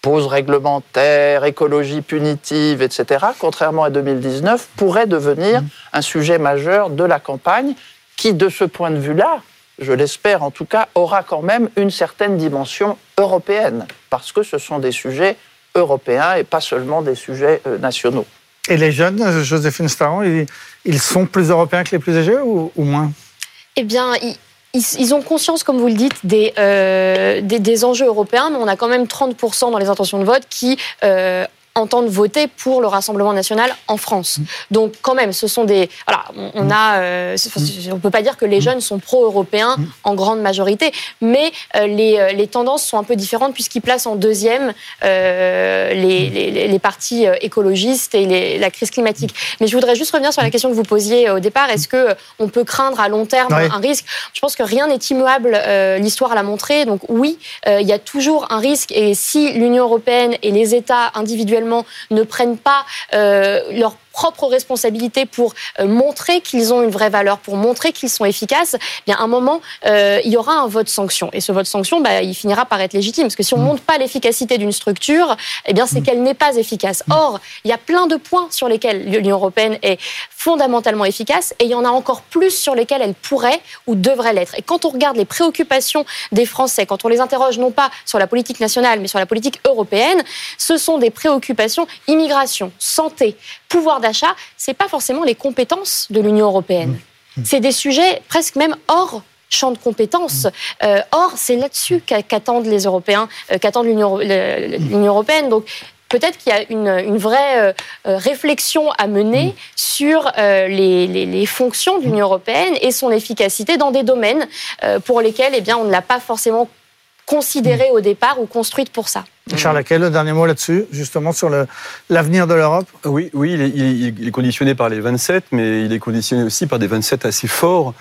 pause réglementaire, écologie punitive, etc., contrairement à 2019, pourrait devenir un sujet majeur de la campagne qui, de ce point de vue-là, je l'espère en tout cas, aura quand même une certaine dimension européenne, parce que ce sont des sujets européens et pas seulement des sujets euh, nationaux. Et les jeunes, euh, Joséphine Staron, ils, sont plus européens que les plus âgés ou, moins? Eh bien, ils, ont conscience, comme vous le dites, euh, des, des, enjeux européens, mais on a quand même 30% dans les intentions de vote qui entendent voter pour le Rassemblement national en France. Donc quand même, ce sont des... Voilà, on, a... Euh, on peut pas dire que les jeunes sont pro-européens en grande majorité, mais euh, les, euh, les, tendances sont un peu différentes puisqu'ils placent en deuxième les, les, les, partis écologistes et la crise climatique. Mais je voudrais juste revenir sur la question que vous posiez au départ. Est-ce que on peut craindre à long terme un risque? Je pense que rien n'est immuable. L'histoire l'a montré. Donc oui, il y a toujours un risque. Et si l'Union européenne et les États individuellement ne prennent pas euh, leur propre responsabilité pour euh, montrer qu'ils ont une vraie valeur, pour montrer qu'ils sont efficaces, eh bien à un moment, euh, il y aura un vote sanction. Et ce vote sanction, bah, il finira par être légitime. Parce que si on ne montre pas l'efficacité d'une structure, eh bien c'est qu'elle n'est pas efficace. Or, il y a plein de points sur lesquels l'Union européenne est fondamentalement efficace et il y en a encore plus sur lesquels elle pourrait ou devrait l'être. Et quand on regarde les préoccupations des Français, quand on les interroge non pas sur la politique nationale mais sur la politique européenne, ce sont des préoccupations immigration, santé, pouvoir d'achat, c'est pas forcément les compétences de l'Union européenne. C'est des sujets presque même hors champ de compétences. Euh, or, c'est là-dessus qu'attendent les Européens, euh, qu'attendent l'Union européenne. Donc, peut-être qu'il y a une, vraie euh, réflexion à mener sur les, fonctions de l'Union européenne et son efficacité dans des domaines pour lesquels eh bien, on ne l'a pas forcément considérée au départ ou construite pour ça. Charles quel le dernier mot là-dessus, justement sur l'avenir de l'Europe? Oui, oui il est, conditionné par les 27, mais il est conditionné aussi par des 27 assez forts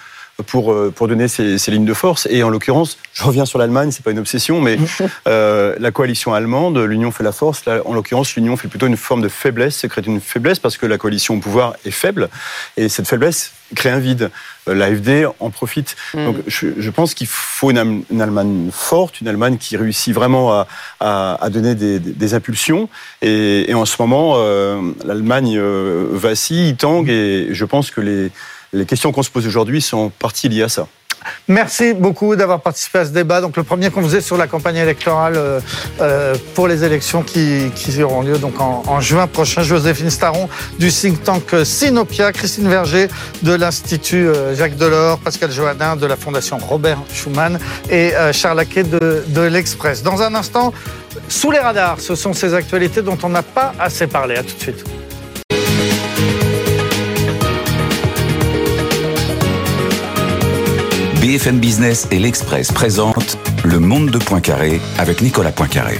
pour, euh, pour donner ces, lignes de force. Et en l'occurrence, je reviens sur l'Allemagne, c'est pas une obsession, mais euh, la coalition allemande, l'union fait la force. Là, en l'occurrence, l'union fait plutôt une forme de faiblesse, c'est créer une faiblesse parce que la coalition au pouvoir est faible. Et cette faiblesse crée un vide. Euh, L'AFD en profite. Mm. Donc je, pense qu'il faut une, Allemagne forte, une Allemagne qui réussit vraiment à, à, donner des, des, impulsions. Et, et, en ce moment, l'Allemagne vacille, tangue, et je pense que les les questions qu'on se pose aujourd'hui sont partie liées à ça. Merci beaucoup d'avoir participé à ce débat. Donc le premier qu'on faisait sur la campagne électorale euh, euh, pour les élections qui, auront lieu en, juin prochain. Joséphine Staron du think tank Sinopia, Christine Verger de l'Institut euh, Jacques Delors, Pascal Johannin de la Fondation Robert Schuman et Charles Laquet de, de l'Express. Dans un instant, sous les radars, ce sont ces actualités dont on n'a pas assez parlé. À tout de suite. BFM Business et l'Express présentent Le Monde de Poincaré avec Nicolas Poincaré.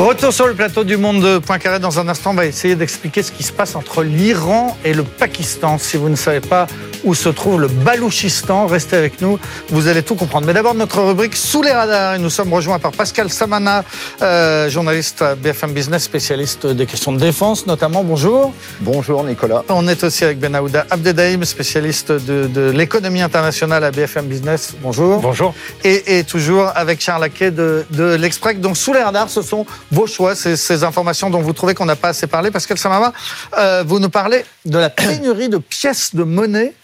Retour sur le plateau du Monde de Poincaré. Dans un instant, on va essayer d'expliquer ce qui se passe entre l'Iran et le Pakistan. Si vous ne savez pas où se trouve le Balouchistan. Restez avec nous, vous allez tout comprendre. Mais d'abord, notre rubrique Sous les radars. Et nous sommes rejoints par Pascal Samana, euh, journaliste à BFM Business, spécialiste des questions de défense notamment. Bonjour. Bonjour Nicolas. On est aussi avec Ben Aouda Abdedaïm, spécialiste de, l'économie internationale à BFM Business. Bonjour. Bonjour. Et, toujours avec Charles Laquet de, de l'Express. Donc sous les radars, ce sont vos choix, ces, ces informations dont vous trouvez qu'on n'a pas assez parlé. Pascal Samana, euh, vous nous parlez de la pénurie de pièces de monnaie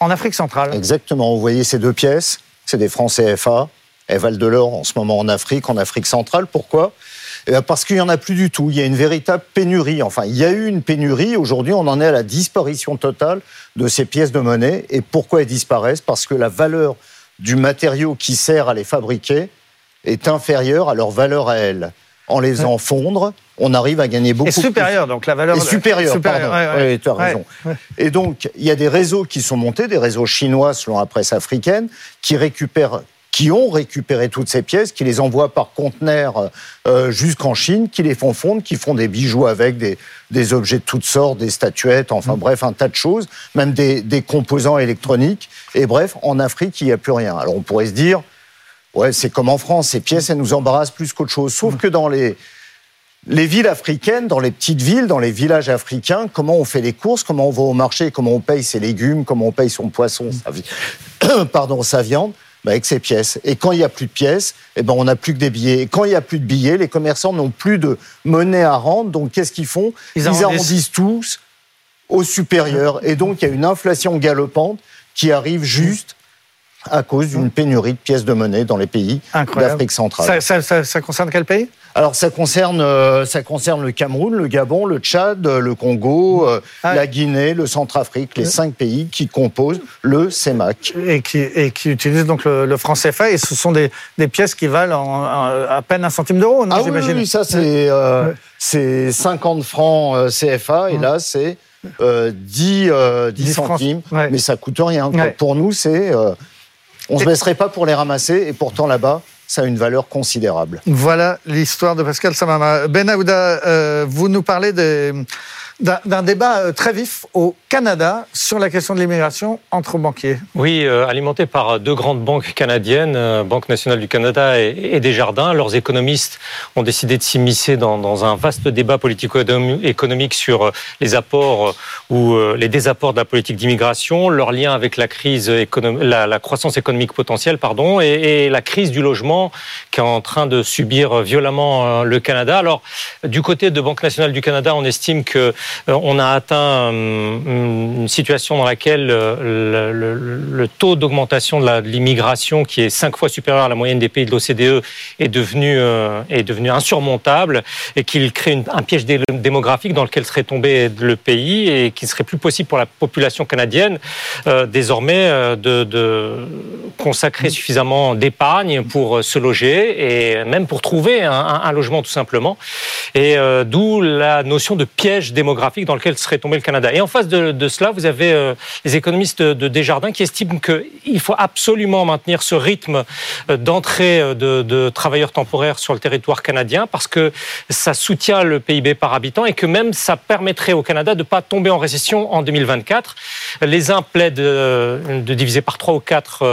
en Afrique centrale. Exactement. Vous voyez ces deux pièces, c'est des francs CFA. Elles valent de l'or en ce moment en Afrique, en Afrique centrale. Pourquoi? Eh parce qu'il n'y en a plus du tout. Il y a une véritable pénurie. Enfin, il y a eu une pénurie. Aujourd'hui, on en est à la disparition totale de ces pièces de monnaie. Et pourquoi elles disparaissent? Parce que la valeur du matériau qui sert à les fabriquer est inférieure à leur valeur à elles. En les enfondre, on arrive à gagner beaucoup. Et supérieur, donc la valeur. est supérieure, pardon. oui, tu as raison. Et donc, il y a des réseaux qui sont montés, des réseaux chinois selon la presse africaine, qui récupèrent qui ont récupéré toutes ces pièces, qui les envoient par conteneurs euh, jusqu'en Chine, qui les font fondre, qui font des bijoux avec des, des objets de toutes sortes, des statuettes, enfin mm. bref, un tas de choses, même des, des composants électroniques. Et bref, en Afrique, il n'y a plus rien. Alors on pourrait se dire, ouais, c'est comme en France, ces pièces, elles nous embarrassent plus qu'autre chose. Sauf mm. que dans les, les villes africaines, dans les petites villes, dans les villages africains, comment on fait les courses, comment on va au marché, comment on paye ses légumes, comment on paye son poisson, sa, pardon, sa viande, bah avec ses pièces. Et quand il n'y a plus de pièces, eh ben on n'a plus que des billets. Et quand il n'y a plus de billets, les commerçants n'ont plus de monnaie à rendre. Donc qu'est-ce qu'ils font? Ils, arrondissent tous au supérieur. Et donc il y a une inflation galopante qui arrive juste à cause d'une pénurie de pièces de monnaie dans les pays d'Afrique centrale. Ça, concerne quel pays? Alors ça concerne, euh, ça concerne le Cameroun, le Gabon, le Tchad, le Congo, euh, ah la Guinée, le Centrafrique, les cinq pays qui composent le CEMAC. Et qui, et qui utilisent donc le, franc CFA, et ce sont des, des pièces qui valent à peine un centime d'euro, non Ah oui, oui, ça c'est euh, 50 francs CFA, et là c'est 10, 10, centimes, mais ça coûte rien. Pour nous, c'est on ne se baisserait pas pour les ramasser, et pourtant là-bas, ça a une valeur considérable. Voilà l'histoire de Pascal Samama. Ben Aouda, euh, vous nous parlez des, d'un débat euh, très vif au Canada sur la question de l'immigration entre banquiers. Oui, euh, alimenté par deux grandes banques canadiennes, euh, Banque nationale du Canada et, Desjardins. Leurs économistes ont décidé de s'immiscer dans, un vaste débat politico-économique sur les apports ou les désapports de la politique d'immigration, leur lien avec la crise, la, croissance économique potentielle, pardon, et, la crise du logement qui est en train de subir violemment le Canada. Alors, du côté de Banque nationale du Canada, on estime que euh, on a atteint euh, une situation dans laquelle euh, le, taux d'augmentation de l'immigration, qui est cinq fois supérieur à la moyenne des pays de l'OCDE, est devenu, est devenu insurmontable et qu'il crée un piège démographique dans lequel serait tombé le pays et qu'il serait plus possible pour la population canadienne désormais de, consacrer suffisamment d'épargne pour se loger et même pour trouver un, logement tout simplement. Et d'où la notion de piège démographique dans lequel serait tombé le Canada. Et en face de, cela, vous avez euh, les économistes de Desjardins qui estiment qu'il faut absolument maintenir ce rythme euh, d'entrée euh, de, travailleurs temporaires sur le territoire canadien parce que ça soutient le PIB par habitant et que même ça permettrait au Canada de ne pas tomber en récession en 2024. Les uns plaident de diviser par trois ou quatre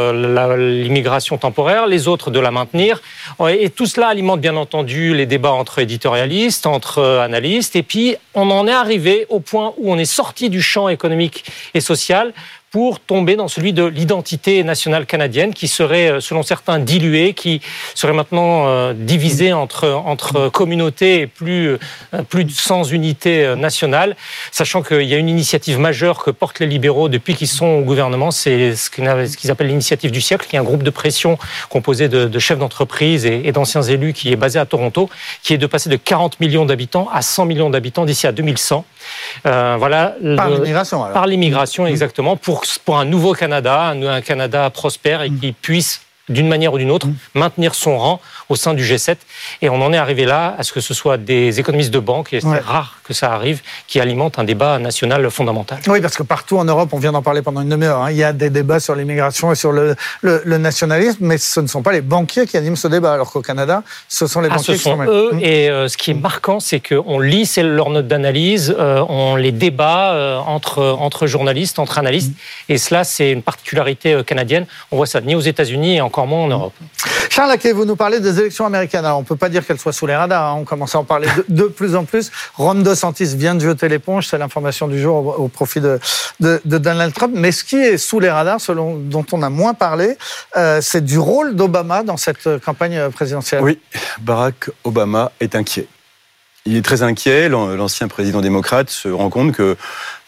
l'immigration temporaire, les autres de la maintenir. Et tout cela alimente bien entendu les débats entre éditorialistes, entre analystes. Et puis, on en est arrivé au point où on est sorti du champ économique et social pour tomber dans celui de l'identité nationale canadienne qui serait, euh, selon certains, diluée, qui serait maintenant euh, divisée entre, entre communautés et plus, euh, plus sans unité nationale, sachant qu'il y a une initiative majeure que portent les libéraux depuis qu'ils sont au gouvernement, c'est ce qu'ils appellent l'initiative du siècle, qui est un groupe de pression composé de, chefs d'entreprise et, d'anciens élus qui est basé à Toronto, qui est de passer de 40 millions d'habitants à 100 millions d'habitants d'ici à 2100. Voilà. Par l'immigration, Par l'immigration, exactement, pour pour, un nouveau Canada, un, Canada prospère et mm. qui puisse d'une manière ou d'une autre, mm. maintenir son rang au sein du G7. Et on en est arrivé là à ce que ce soit des économistes de banque, et c'est rare que ça arrive, qui alimentent un débat national fondamental. Oui, parce que partout en Europe, on vient d'en parler pendant une demi-heure, hein, il y a des débats sur l'immigration et sur le, le, nationalisme, mais ce ne sont pas les banquiers qui animent ce débat, alors qu'au Canada, ce sont les ah, banquiers ce sont qui sont eux. Et euh, ce qui est marquant, c'est qu'on lit leurs notes d'analyse, euh, on les débat euh, entre, entre journalistes, entre analystes, et cela, c'est une particularité canadienne. On voit ça ni aux États-Unis et encore moins en Europe. Charles Laquet, vous nous parlez des Alors, on ne peut pas dire qu'elles soient sous les radars. Hein. On commence à en parler de, plus en plus. Ron DeSantis vient de jeter l'éponge. C'est l'information du jour au, profit de, Donald Trump. Mais ce qui est sous les radars, selon, dont on a moins parlé, euh, c'est du rôle d'Obama dans cette campagne présidentielle. Oui, Barack Obama est inquiet. Il est très inquiet. L'ancien président démocrate se rend compte que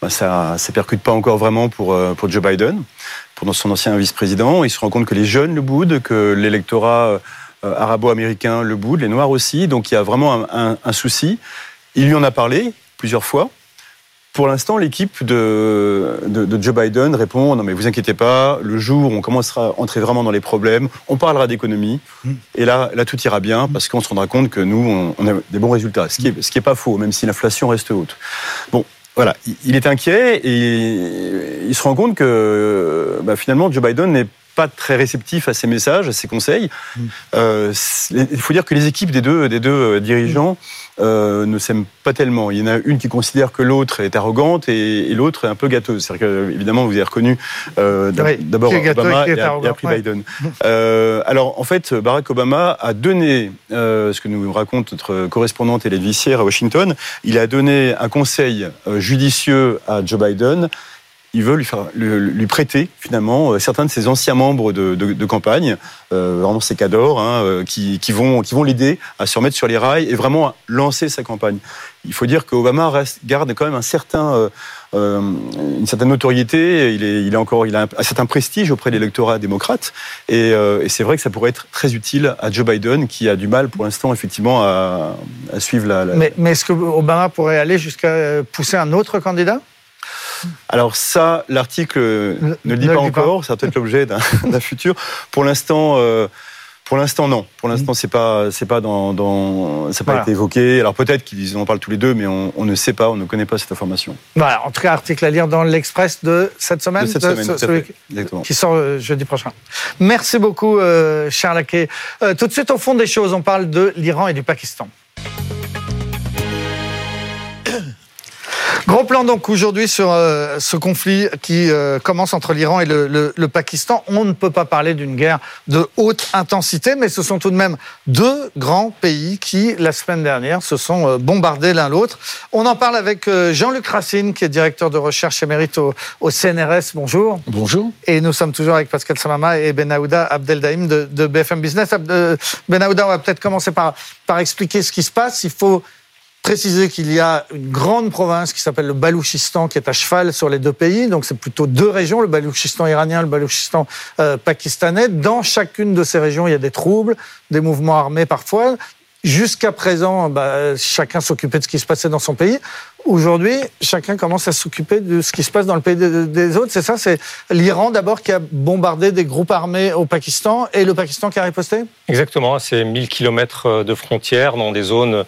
bah, ça ne percute pas encore vraiment pour, euh, pour Joe Biden, pour son ancien vice-président. Il se rend compte que les jeunes le boudent, que l'électorat euh, arabo-américain le boude, les Noirs aussi. Donc il y a vraiment un, souci. Il lui en a parlé plusieurs fois. Pour l'instant, l'équipe de, de, Joe Biden répond non mais vous inquiétez pas, le jour où on commencera à entrer vraiment dans les problèmes, on parlera d'économie mm. et là, là tout ira bien parce qu'on se rendra compte que nous on, a des bons résultats, ce qui est ce qui est pas faux, même si l'inflation reste haute. Bon, voilà, il est inquiet et il se rend compte que bah, finalement Joe Biden n'est pas très réceptif à ses messages, à ses conseils. Mm. Euh, il faut dire que les équipes des deux, des deux euh, dirigeants euh, ne s'aiment pas tellement. Il y en a une qui considère que l'autre est arrogante et, l'autre est un peu gâteuse. C'est-à-dire que, évidemment, vous avez reconnu d'abord Obama et, après Biden. alors, en fait, Barack Obama a donné, ce que nous raconte notre correspondante télévisière à Washington, il a donné un conseil judicieux à Joe Biden il veut lui, prêter finalement euh, certains de ses anciens membres de, campagne, euh, vraiment ses cadors, hein, euh, qui, vont, l'aider à se remettre sur les rails et vraiment à lancer sa campagne. Il faut dire qu'Obama garde quand même un certain, une certaine notoriété, il, est, il, encore, il a un, certain prestige auprès de l'électorat démocrate, et, c'est vrai que ça pourrait être très utile à Joe Biden, qui a du mal pour l'instant effectivement à, suivre la... Mais, mais est-ce que Obama pourrait aller jusqu'à pousser un autre candidat? Alors ça, l'article ne le dit pas encore, ça va peut-être l'objet d'un futur. Pour l'instant, euh, pour l'instant, non. Pour l'instant, c'est pas, c'est pas dans, ça n'a pas été évoqué. Alors peut-être qu'ils en parlent tous les deux, mais on, ne sait pas, on ne connaît pas cette information. Voilà. En tout cas, article à lire dans l'Express de cette semaine, de cette semaine, qui sort euh, jeudi prochain. Merci beaucoup, euh, Charles Laquet. tout de suite, au fond des choses, on parle de l'Iran et du Pakistan. Gros plan donc aujourd'hui sur euh, ce conflit qui euh, commence entre l'Iran et le, le, le, Pakistan. On ne peut pas parler d'une guerre de haute intensité, mais ce sont tout de même deux grands pays qui, la semaine dernière, se sont euh, bombardés l'un l'autre. On en parle avec Jean-Luc Racine, qui est directeur de recherche émérite au, au, CNRS. Bonjour. Bonjour. Et nous sommes toujours avec Pascal Samama et Benaouda Abdeldaïm de, de BFM Business. Benaouda, on va peut-être commencer par, par expliquer ce qui se passe. Il faut préciser qu'il y a une grande province qui s'appelle le Balouchistan, qui est à cheval sur les deux pays. Donc c'est plutôt deux régions, le Balouchistan iranien, le Balouchistan euh, pakistanais. Dans chacune de ces régions, il y a des troubles, des mouvements armés parfois. Jusqu'à présent, bah, chacun s'occupait de ce qui se passait dans son pays. Aujourd'hui, chacun commence à s'occuper de ce qui se passe dans le pays des autres. C'est ça, c'est l'Iran d'abord qui a bombardé des groupes armés au Pakistan et le Pakistan qui a riposté? Exactement, c'est 1000 km de frontières dans des zones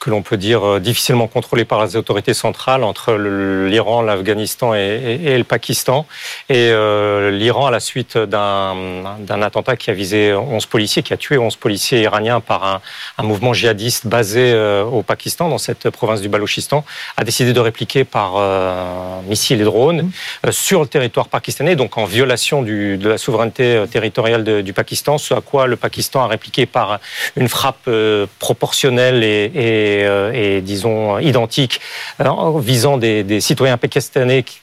que l'on peut dire euh, difficilement contrôlées par les autorités centrales entre l'Iran, l'Afghanistan et, le Pakistan. Et euh, l'Iran, à la suite d'un attentat qui a visé 11 policiers, qui a tué 11 policiers iraniens par un, mouvement djihadiste basé euh, au Pakistan, dans cette province du Balochistan, a décidé de répliquer par euh, missiles et drones mmh. euh, sur le territoire pakistanais, donc en violation du, de la souveraineté euh, territoriale de, du Pakistan, ce à quoi le Pakistan a répliqué par une frappe proportionnelle et, et, et, disons, identique visant des, des citoyens pakistanais qui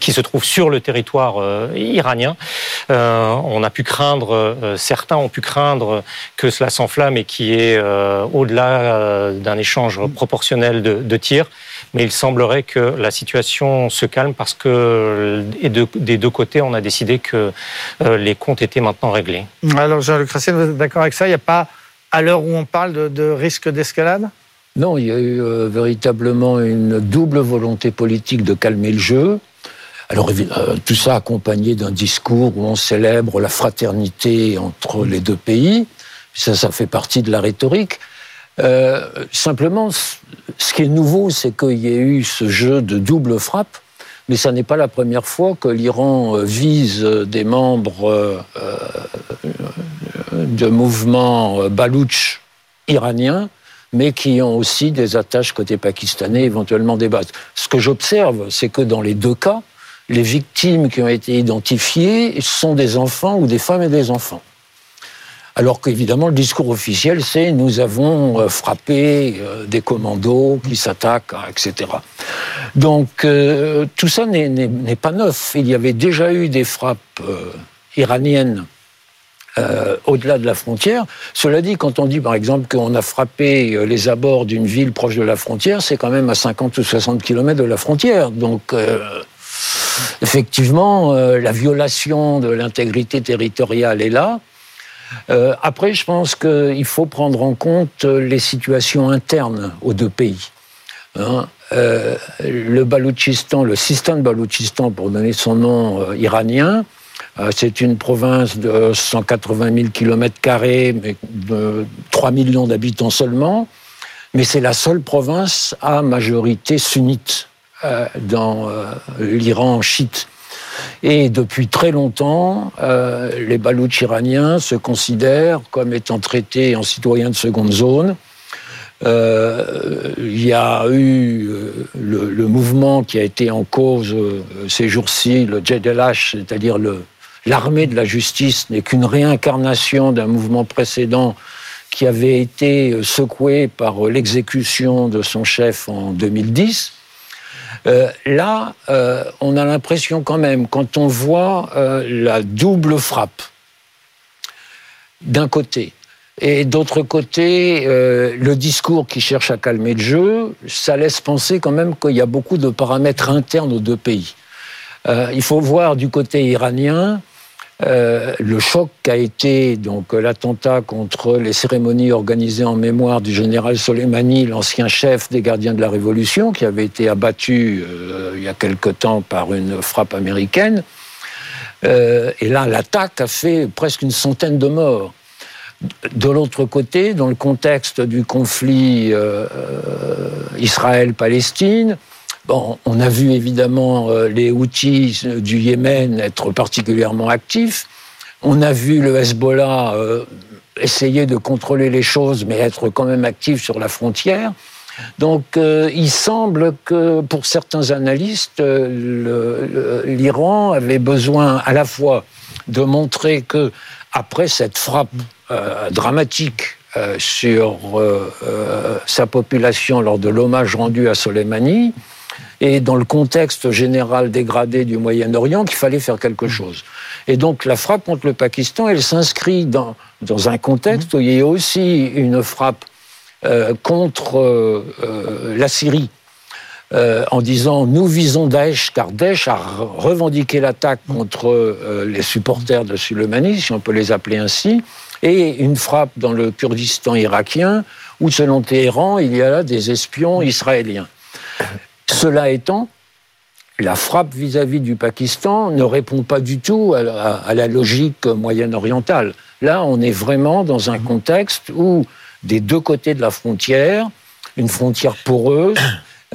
qui se trouve sur le territoire euh, iranien. Euh, on a pu craindre, euh, certains ont pu craindre que cela s'enflamme et qui est au-delà d'un échange proportionnel de, tirs. Mais il semblerait que la situation se calme parce que des deux côtés, on a décidé que les comptes étaient maintenant réglés. Alors, Jean-Luc Racine, vous êtes d'accord avec ça? Il n'y a pas, à l'heure où on parle de, de risque d'escalade? Non, il y a eu véritablement une double volonté politique de calmer le jeu. Alors euh, tout ça accompagné d'un discours où on célèbre la fraternité entre les deux pays. Ça, ça fait partie de la rhétorique. Euh, simplement, ce qui est nouveau, c'est qu'il y ait eu ce jeu de double frappe, mais ça n'est pas la première fois que l'Iran euh, vise des membres de mouvements balouches iraniens, mais qui ont aussi des attaches côté pakistanais, éventuellement des bases. Ce que j'observe, c'est que dans les deux cas, les victimes qui ont été identifiées sont des enfants ou des femmes et des enfants. Alors qu'évidemment, le discours officiel, c'est nous avons euh, frappé euh, des commandos qui s'attaquent, etc. Donc, euh, tout ça n'est pas neuf. Il y avait déjà eu des frappes iraniennes au-delà de la frontière. Cela dit, quand on dit par exemple qu'on a frappé les abords d'une ville proche de la frontière, c'est quand même à 50 ou 60 kilomètres de la frontière. Donc, effectivement, euh, la violation de l'intégrité territoriale est là. Euh, après, je pense qu'il faut prendre en compte les situations internes aux deux pays. Hein. Euh, le Baloutchistan, le Sistan Baloutchistan, pour donner son nom iranien, c'est une province de 180 000 km, mais de 3 millions d'habitants seulement. Mais c'est la seule province à majorité sunnite. Euh, dans euh, l'Iran chiite. Et depuis très longtemps, euh, les Balouches iraniens se considèrent comme étant traités en citoyens de seconde zone. Il y a eu le, mouvement qui a été en cause ces jours-ci, le JDLH, c'est-à-dire l'armée de la justice, n'est qu'une réincarnation d'un mouvement précédent qui avait été secoué par l'exécution de son chef en 2010. Euh, là, euh, on a l'impression quand même, quand on voit euh, la double frappe, d'un côté, et d'autre côté, le discours qui cherche à calmer le jeu, ça laisse penser quand même qu'il y a beaucoup de paramètres internes aux deux pays. il faut voir du côté iranien euh, le choc qu'a été donc l'attentat contre les cérémonies organisées en mémoire du général Soleimani, l'ancien chef des gardiens de la Révolution, qui avait été abattu euh, il y a quelque temps par une frappe américaine. Euh, et là, l'attaque a fait presque une centaine de morts. De l'autre côté, dans le contexte du conflit Israël-Palestine, Bon, on a vu évidemment euh, les outils du Yémen être particulièrement actifs. On a vu le Hezbollah euh, essayer de contrôler les choses, mais être quand même actif sur la frontière. Donc, il semble que pour certains analystes, l'Iran avait besoin à la fois de montrer que après cette frappe dramatique sur sa population lors de l'hommage rendu à Soleimani, et dans le contexte général dégradé du Moyen-Orient qu'il fallait faire quelque chose. Et donc la frappe contre le Pakistan, elle s'inscrit dans, dans un contexte où il y a aussi une frappe euh, contre euh, euh, la Syrie. En disant nous visons Daesh, car Daesh a revendiqué l'attaque contre les supporters de Soleimani, si on peut les appeler ainsi, et une frappe dans le Kurdistan irakien, où selon Téhéran, il y a là des espions israéliens. Cela étant, la frappe vis-à-vis du Pakistan ne répond pas du tout à la, logique moyen-orientale. Là, on est vraiment dans un contexte où, des deux côtés de la frontière, une frontière poreuse,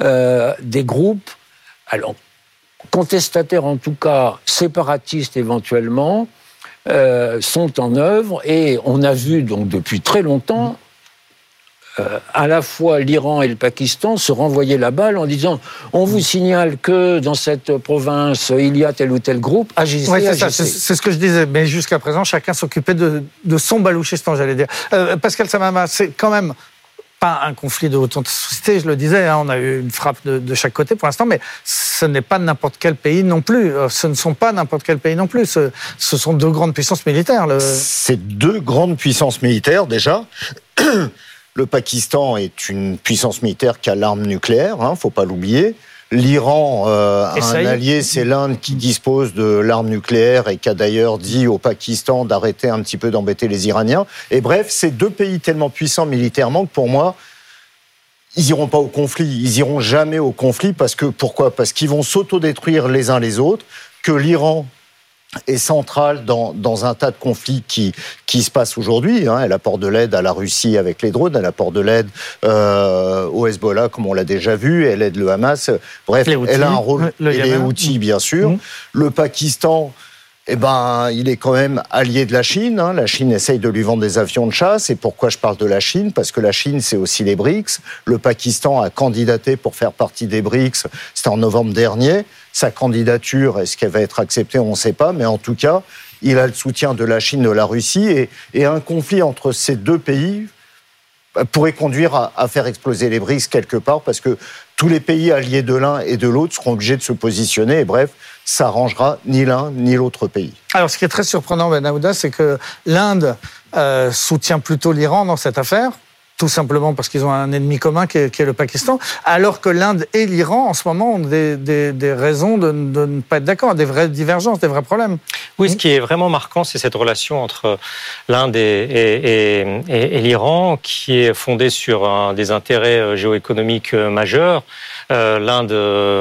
euh, des groupes, alors contestataires en tout cas, séparatistes éventuellement, euh, sont en œuvre et on a vu donc depuis très longtemps euh, à la fois l'Iran et le Pakistan se renvoyaient la balle en disant on vous signale que dans cette province il y a tel ou tel groupe, agissez. Oui, c'est c'est ce que je disais. Mais jusqu'à présent, chacun s'occupait de, son balouchistan, j'allais dire. Euh, Pascal Samama, c'est quand même pas un conflit de haute intensité, je le disais, hein, on a eu une frappe de, chaque côté pour l'instant, mais ce n'est pas n'importe quel pays non plus. Euh, ce ne sont pas n'importe quel pays non plus. Ce, sont deux grandes puissances militaires. Le... C'est deux grandes puissances militaires déjà. Le Pakistan est une puissance militaire qui a l'arme nucléaire, ne hein, faut pas l'oublier. L'Iran euh, a un allié, c'est l'Inde qui dispose de l'arme nucléaire et qui a d'ailleurs dit au Pakistan d'arrêter un petit peu d'embêter les Iraniens. Et bref, c'est deux pays tellement puissants militairement que pour moi, ils iront pas au conflit. Ils iront jamais au conflit parce que pourquoi? Parce qu'ils vont s'autodétruire les uns les autres. Que l'Iran est centrale dans, dans, un tas de conflits qui, qui se passent aujourd'hui. Hein. Elle apporte de l'aide à la Russie avec les drones, elle apporte de l'aide euh, au Hezbollah, comme on l'a déjà vu, elle aide le Hamas. Bref, elle a un rôle, et les outils, bien sûr. Mmh. Le Pakistan, eh ben, il est quand même allié de la Chine. Hein. La Chine essaye de lui vendre des avions de chasse. Et pourquoi je parle de la Chine? Parce que la Chine, c'est aussi les BRICS. Le Pakistan a candidaté pour faire partie des BRICS. C'était en novembre dernier. Sa candidature, est-ce qu'elle va être acceptée On ne sait pas. Mais en tout cas, il a le soutien de la Chine, de la Russie. Et, un conflit entre ces deux pays pourrait conduire à, faire exploser les BRICS quelque part. Parce que tous les pays alliés de l'un et de l'autre seront obligés de se positionner. Et bref, ça arrangera ni l'un ni l'autre pays. Alors, ce qui est très surprenant, Ben Aouda, c'est que l'Inde euh, soutient plutôt l'Iran dans cette affaire tout simplement parce qu'ils ont un ennemi commun qui est, le Pakistan, alors que l'Inde et l'Iran, en ce moment, ont des, raisons de, ne pas être d'accord, des vraies divergences, des vrais problèmes. Oui, ce qui est vraiment marquant, c'est cette relation entre l'Inde et, et l'Iran, qui est fondée sur des intérêts euh, géoéconomiques euh, majeurs. Euh, L'Inde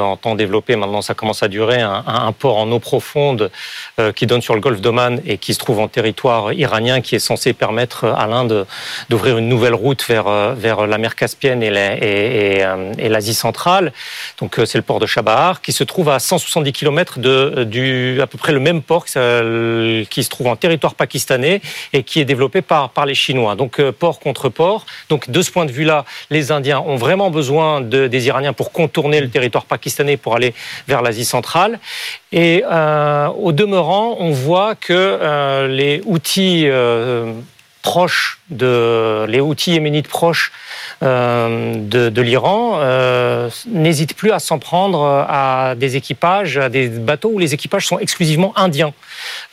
entend développer, maintenant ça commence à durer, un, port en eau profonde euh, qui donne sur le golfe d'Oman et qui se trouve en territoire iranien, qui est censé permettre à l'Inde d'ouvrir une nouvelle route vers, vers la mer Caspienne et l'Asie centrale. Donc c'est le port de Chabahar, qui se trouve à 170 km de, du, à peu près le même port qui se trouve en territoire pakistanais et qui est développé par, les Chinois. Donc port contre port. Donc de ce point de vue-là, les Indiens ont vraiment besoin de, des Iraniens pour contourner le territoire pakistanais pour aller vers l'Asie centrale. Et euh, au demeurant, on voit que euh, les outils euh, proches de les outils yéménites proches euh, de, l'Iran euh, n'hésitent plus à s'en prendre à des équipages, à des bateaux où les équipages sont exclusivement indiens.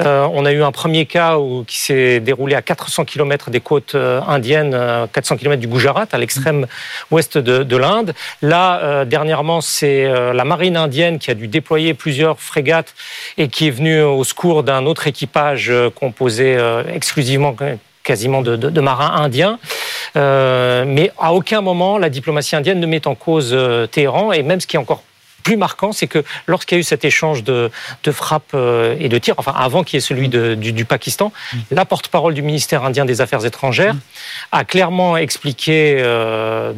Euh, on a eu un premier cas qui s'est déroulé à 400 km des côtes euh, indiennes, 400 km du Gujarat, à l'extrême ouest de l'Inde. Là, dernièrement, c'est la marine indienne qui a dû déployer plusieurs frégates et qui est venue au secours d'un autre équipage composé exclusivement quasiment de, marins indiens. Euh, mais à aucun moment, la diplomatie indienne ne met en cause euh, Téhéran. Et même ce qui est encore plus marquant, c'est que lorsqu'il y a eu cet échange de, de frappes euh, et de tirs, enfin avant qu'il y ait celui de, du, du, Pakistan, mm. la porte-parole du ministère indien des Affaires étrangères mm. a clairement expliqué euh,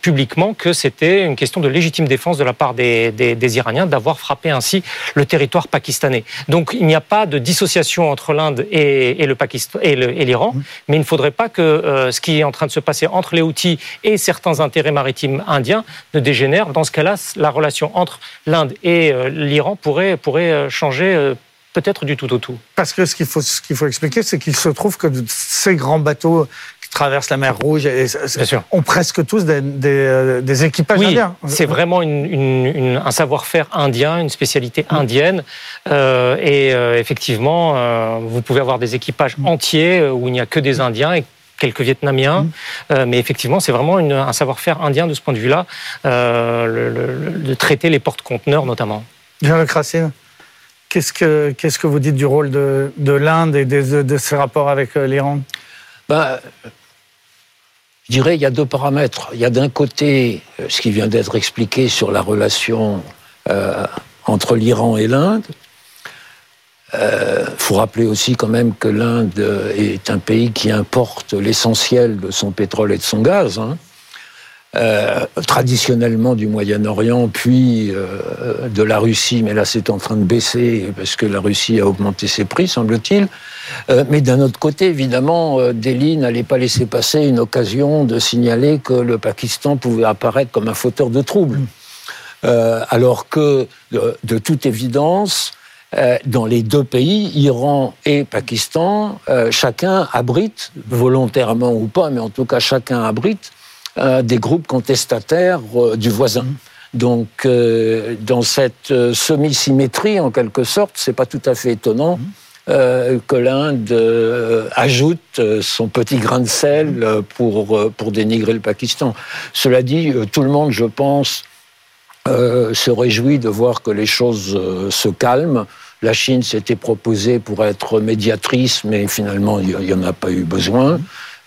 publiquement que c'était une question de légitime défense de la part des, des, des Iraniens d'avoir frappé ainsi le territoire pakistanais. Donc il n'y a pas de dissociation entre l'Inde et, et, le Pakistan et l'Iran, mm. mais il ne faudrait pas que euh, ce qui est en train de se passer entre les Houthis et certains intérêts maritimes indiens ne dégénère. Dans ce cas-là, la relation entre l'Inde et euh, l'Iran pourrait, pourrait euh, changer euh, peut-être du tout au tout. Parce que ce qu'il faut, ce qu'il faut expliquer, c'est qu'il se trouve que ces grands bateaux qui traversent la mer Rouge et, ont presque tous des, des, des équipages oui, indiens. C'est vraiment une, une, un savoir-faire indien, une spécialité mm. indienne. Euh, et euh, effectivement, euh, vous pouvez avoir des équipages mm. entiers où il n'y a que des Indiens et quelques Vietnamiens, mmh. euh, mais effectivement, c'est vraiment une, un savoir-faire indien de ce point de vue-là, euh, le, le, de traiter les porte-conteneurs notamment. Jean-Luc Racine, qu'est-ce que, qu'est-ce que vous dites du rôle de, de l'Inde et de, de, ses rapports avec euh, l'Iran? Ben, Je dirais il y a deux paramètres. Il y a d'un côté ce qui vient d'être expliqué sur la relation euh, entre l'Iran et l'Inde, il euh, faut rappeler aussi quand même que l'Inde est un pays qui importe l'essentiel de son pétrole et de son gaz. Hein. Euh, traditionnellement du Moyen-Orient, puis euh, de la Russie, mais là c'est en train de baisser parce que la Russie a augmenté ses prix, semble-t-il. Mais d'un autre côté, évidemment, Delhi n'allait pas laisser passer une occasion de signaler que le Pakistan pouvait apparaître comme un fauteur de troubles. Alors que, de toute évidence, euh, dans les deux pays, Iran et Pakistan, euh, chacun abrite, volontairement ou pas, mais en tout cas chacun abrite euh, des groupes contestataires du voisin. Donc, dans cette semi-symétrie, en quelque sorte, c'est pas tout à fait étonnant. Mmh. que l'Inde ajoute son petit grain de sel pour, pour dénigrer le Pakistan. Cela dit, tout le monde, je pense, euh, se réjouit de voir que les choses euh, se calment. La Chine s'était proposée pour être médiatrice, mais finalement, il n'y en a pas eu besoin.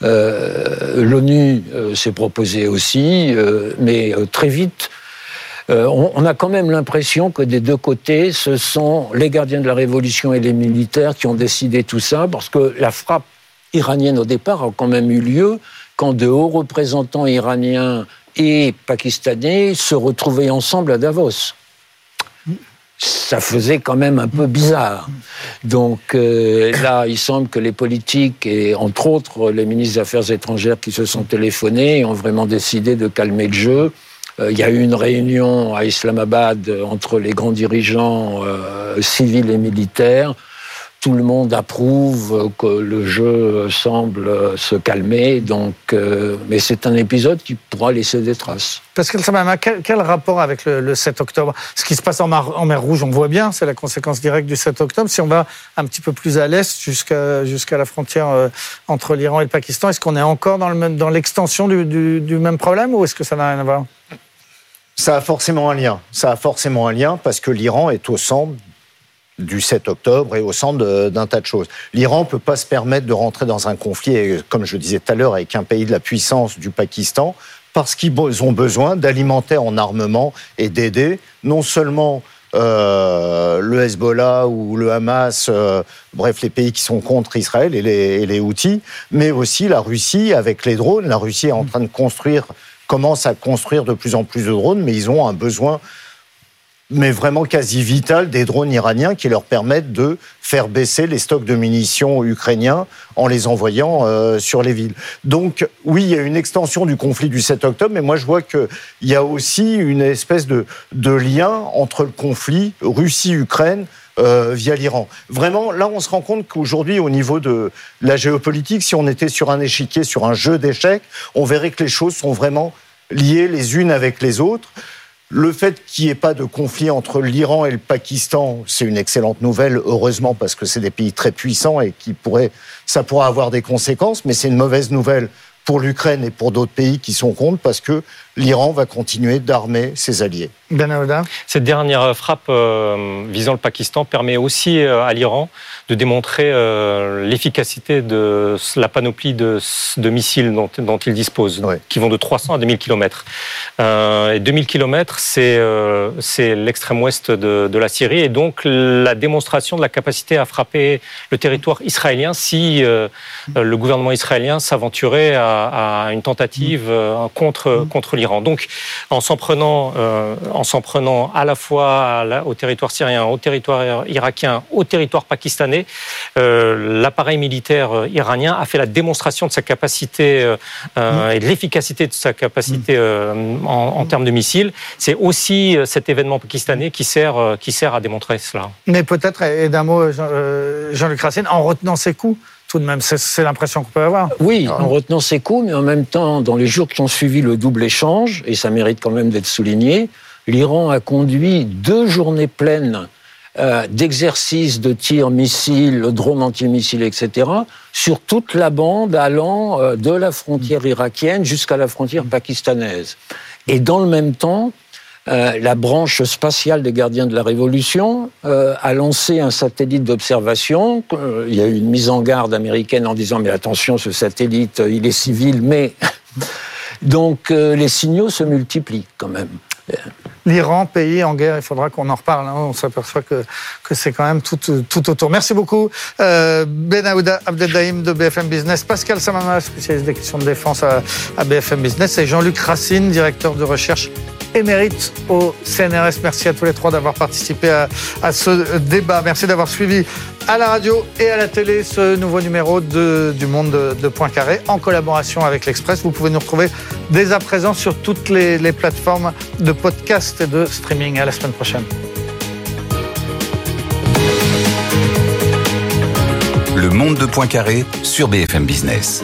Euh, L'ONU s'est proposée aussi, mais très vite, on, on, a quand même l'impression que des deux côtés, ce sont les gardiens de la révolution et les militaires qui ont décidé tout ça, parce que la frappe iranienne au départ a quand même eu lieu quand de hauts représentants iraniens et pakistanais se retrouvaient ensemble à Davos. Ça faisait quand même un peu bizarre. Donc euh, là, il semble que les politiques et entre autres les ministres des Affaires étrangères qui se sont téléphonés ont vraiment décidé de calmer le jeu. Euh, il y a eu une réunion à Islamabad entre les grands dirigeants euh, civils et militaires tout le monde approuve que le jeu semble se calmer. Donc, euh, mais c'est un épisode qui pourra laisser des traces. Pascal Samama, quel, quel rapport avec le, le, 7 octobre? Ce qui se passe en mer, en mer Rouge, on voit bien, c'est la conséquence directe du 7 octobre. Si on va un petit peu plus à l'est, jusqu'à jusqu'à la frontière euh, entre l'Iran et le Pakistan, est-ce qu'on est encore dans, le, dans l'extension du, du, du même problème ou est-ce que ça n'a rien à voir? Ça a forcément un lien. Ça a forcément un lien parce que l'Iran est au centre du 7 octobre et au centre d'un tas de choses. L'Iran peut pas se permettre de rentrer dans un conflit, comme je le disais tout à l'heure, avec un pays de la puissance du Pakistan, parce qu'ils ont besoin d'alimenter en armement et d'aider non seulement euh, le Hezbollah ou le Hamas, euh, bref, les pays qui sont contre Israël et les, et les Houthis, mais aussi la Russie avec les drones. La Russie est en train de construire, commence à construire de plus en plus de drones, mais ils ont un besoin mais vraiment quasi vital des drones iraniens qui leur permettent de faire baisser les stocks de munitions ukrainiens en les envoyant euh, sur les villes. Donc oui, il y a une extension du conflit du 7 octobre, mais moi je vois qu'il y a aussi une espèce de, de lien entre le conflit Russie-Ukraine euh, via l'Iran. Vraiment, là, on se rend compte qu'aujourd'hui, au niveau de la géopolitique, si on était sur un échiquier, sur un jeu d'échecs, on verrait que les choses sont vraiment liées les unes avec les autres. Le fait qu'il n'y ait pas de conflit entre l'Iran et le Pakistan, c'est une excellente nouvelle, heureusement, parce que c'est des pays très puissants et qui pourraient, ça pourrait avoir des conséquences, mais c'est une mauvaise nouvelle pour l'Ukraine et pour d'autres pays qui sont contre parce que l'Iran va continuer d'armer ses alliés. Ben Cette dernière frappe euh, visant le Pakistan permet aussi euh, à l'Iran de démontrer euh, l'efficacité de la panoplie de, missiles dont, il dispose, qui vont de 300 à 2000 km. et 2000 km, c'est l'extrême ouest de, la Syrie, et donc la démonstration de la capacité à frapper le territoire israélien si le gouvernement israélien s'aventurait à, une tentative contre, contre l'Iran. Donc, en s'en prenant en s'en prenant à la fois au territoire syrien, au territoire irakien, au territoire pakistanais, euh, l'appareil militaire euh, iranien a fait la démonstration de sa capacité euh, mm. et de l'efficacité de sa capacité mm. en, termes de missiles. C'est aussi cet événement pakistanais qui sert, qui sert à démontrer cela. Mais peut-être, et d'un mot, Jean-Luc Racine, en retenant ses coups, tout de même. C'est l'impression qu'on peut avoir. Oui, en retenant ses coups, mais en même temps, dans les jours qui ont suivi le double échange, et ça mérite quand même d'être souligné, l'Iran a conduit deux journées pleines euh, d'exercices de tir missiles, drones anti-missiles, etc., sur toute la bande allant euh, de la frontière irakienne jusqu'à la frontière pakistanaise. Et dans le même temps, euh, la branche spatiale des gardiens de la Révolution a lancé un satellite d'observation. il y a eu une mise en garde américaine en disant mais attention, ce satellite, il est civil, mais donc les signaux se multiplient quand même l'Iran, pays en guerre, il faudra qu'on en reparle. Hein. On s'aperçoit que, que c'est quand même tout, tout autour. Merci beaucoup, euh, Ben Aouda Abdeldaïm de BFM Business, Pascal Samama, spécialiste des questions de défense à, à BFM Business, et Jean-Luc Racine, directeur de recherche émérite au CNRS. Merci à tous les trois d'avoir participé à, à, ce débat. Merci d'avoir suivi à la radio et à la télé ce nouveau numéro de, du Monde de, Poincaré en collaboration avec l'Express. Vous pouvez nous retrouver dès à présent sur toutes les, les plateformes de de streaming. À la semaine prochaine. Le Monde de Poincaré sur BFM Business.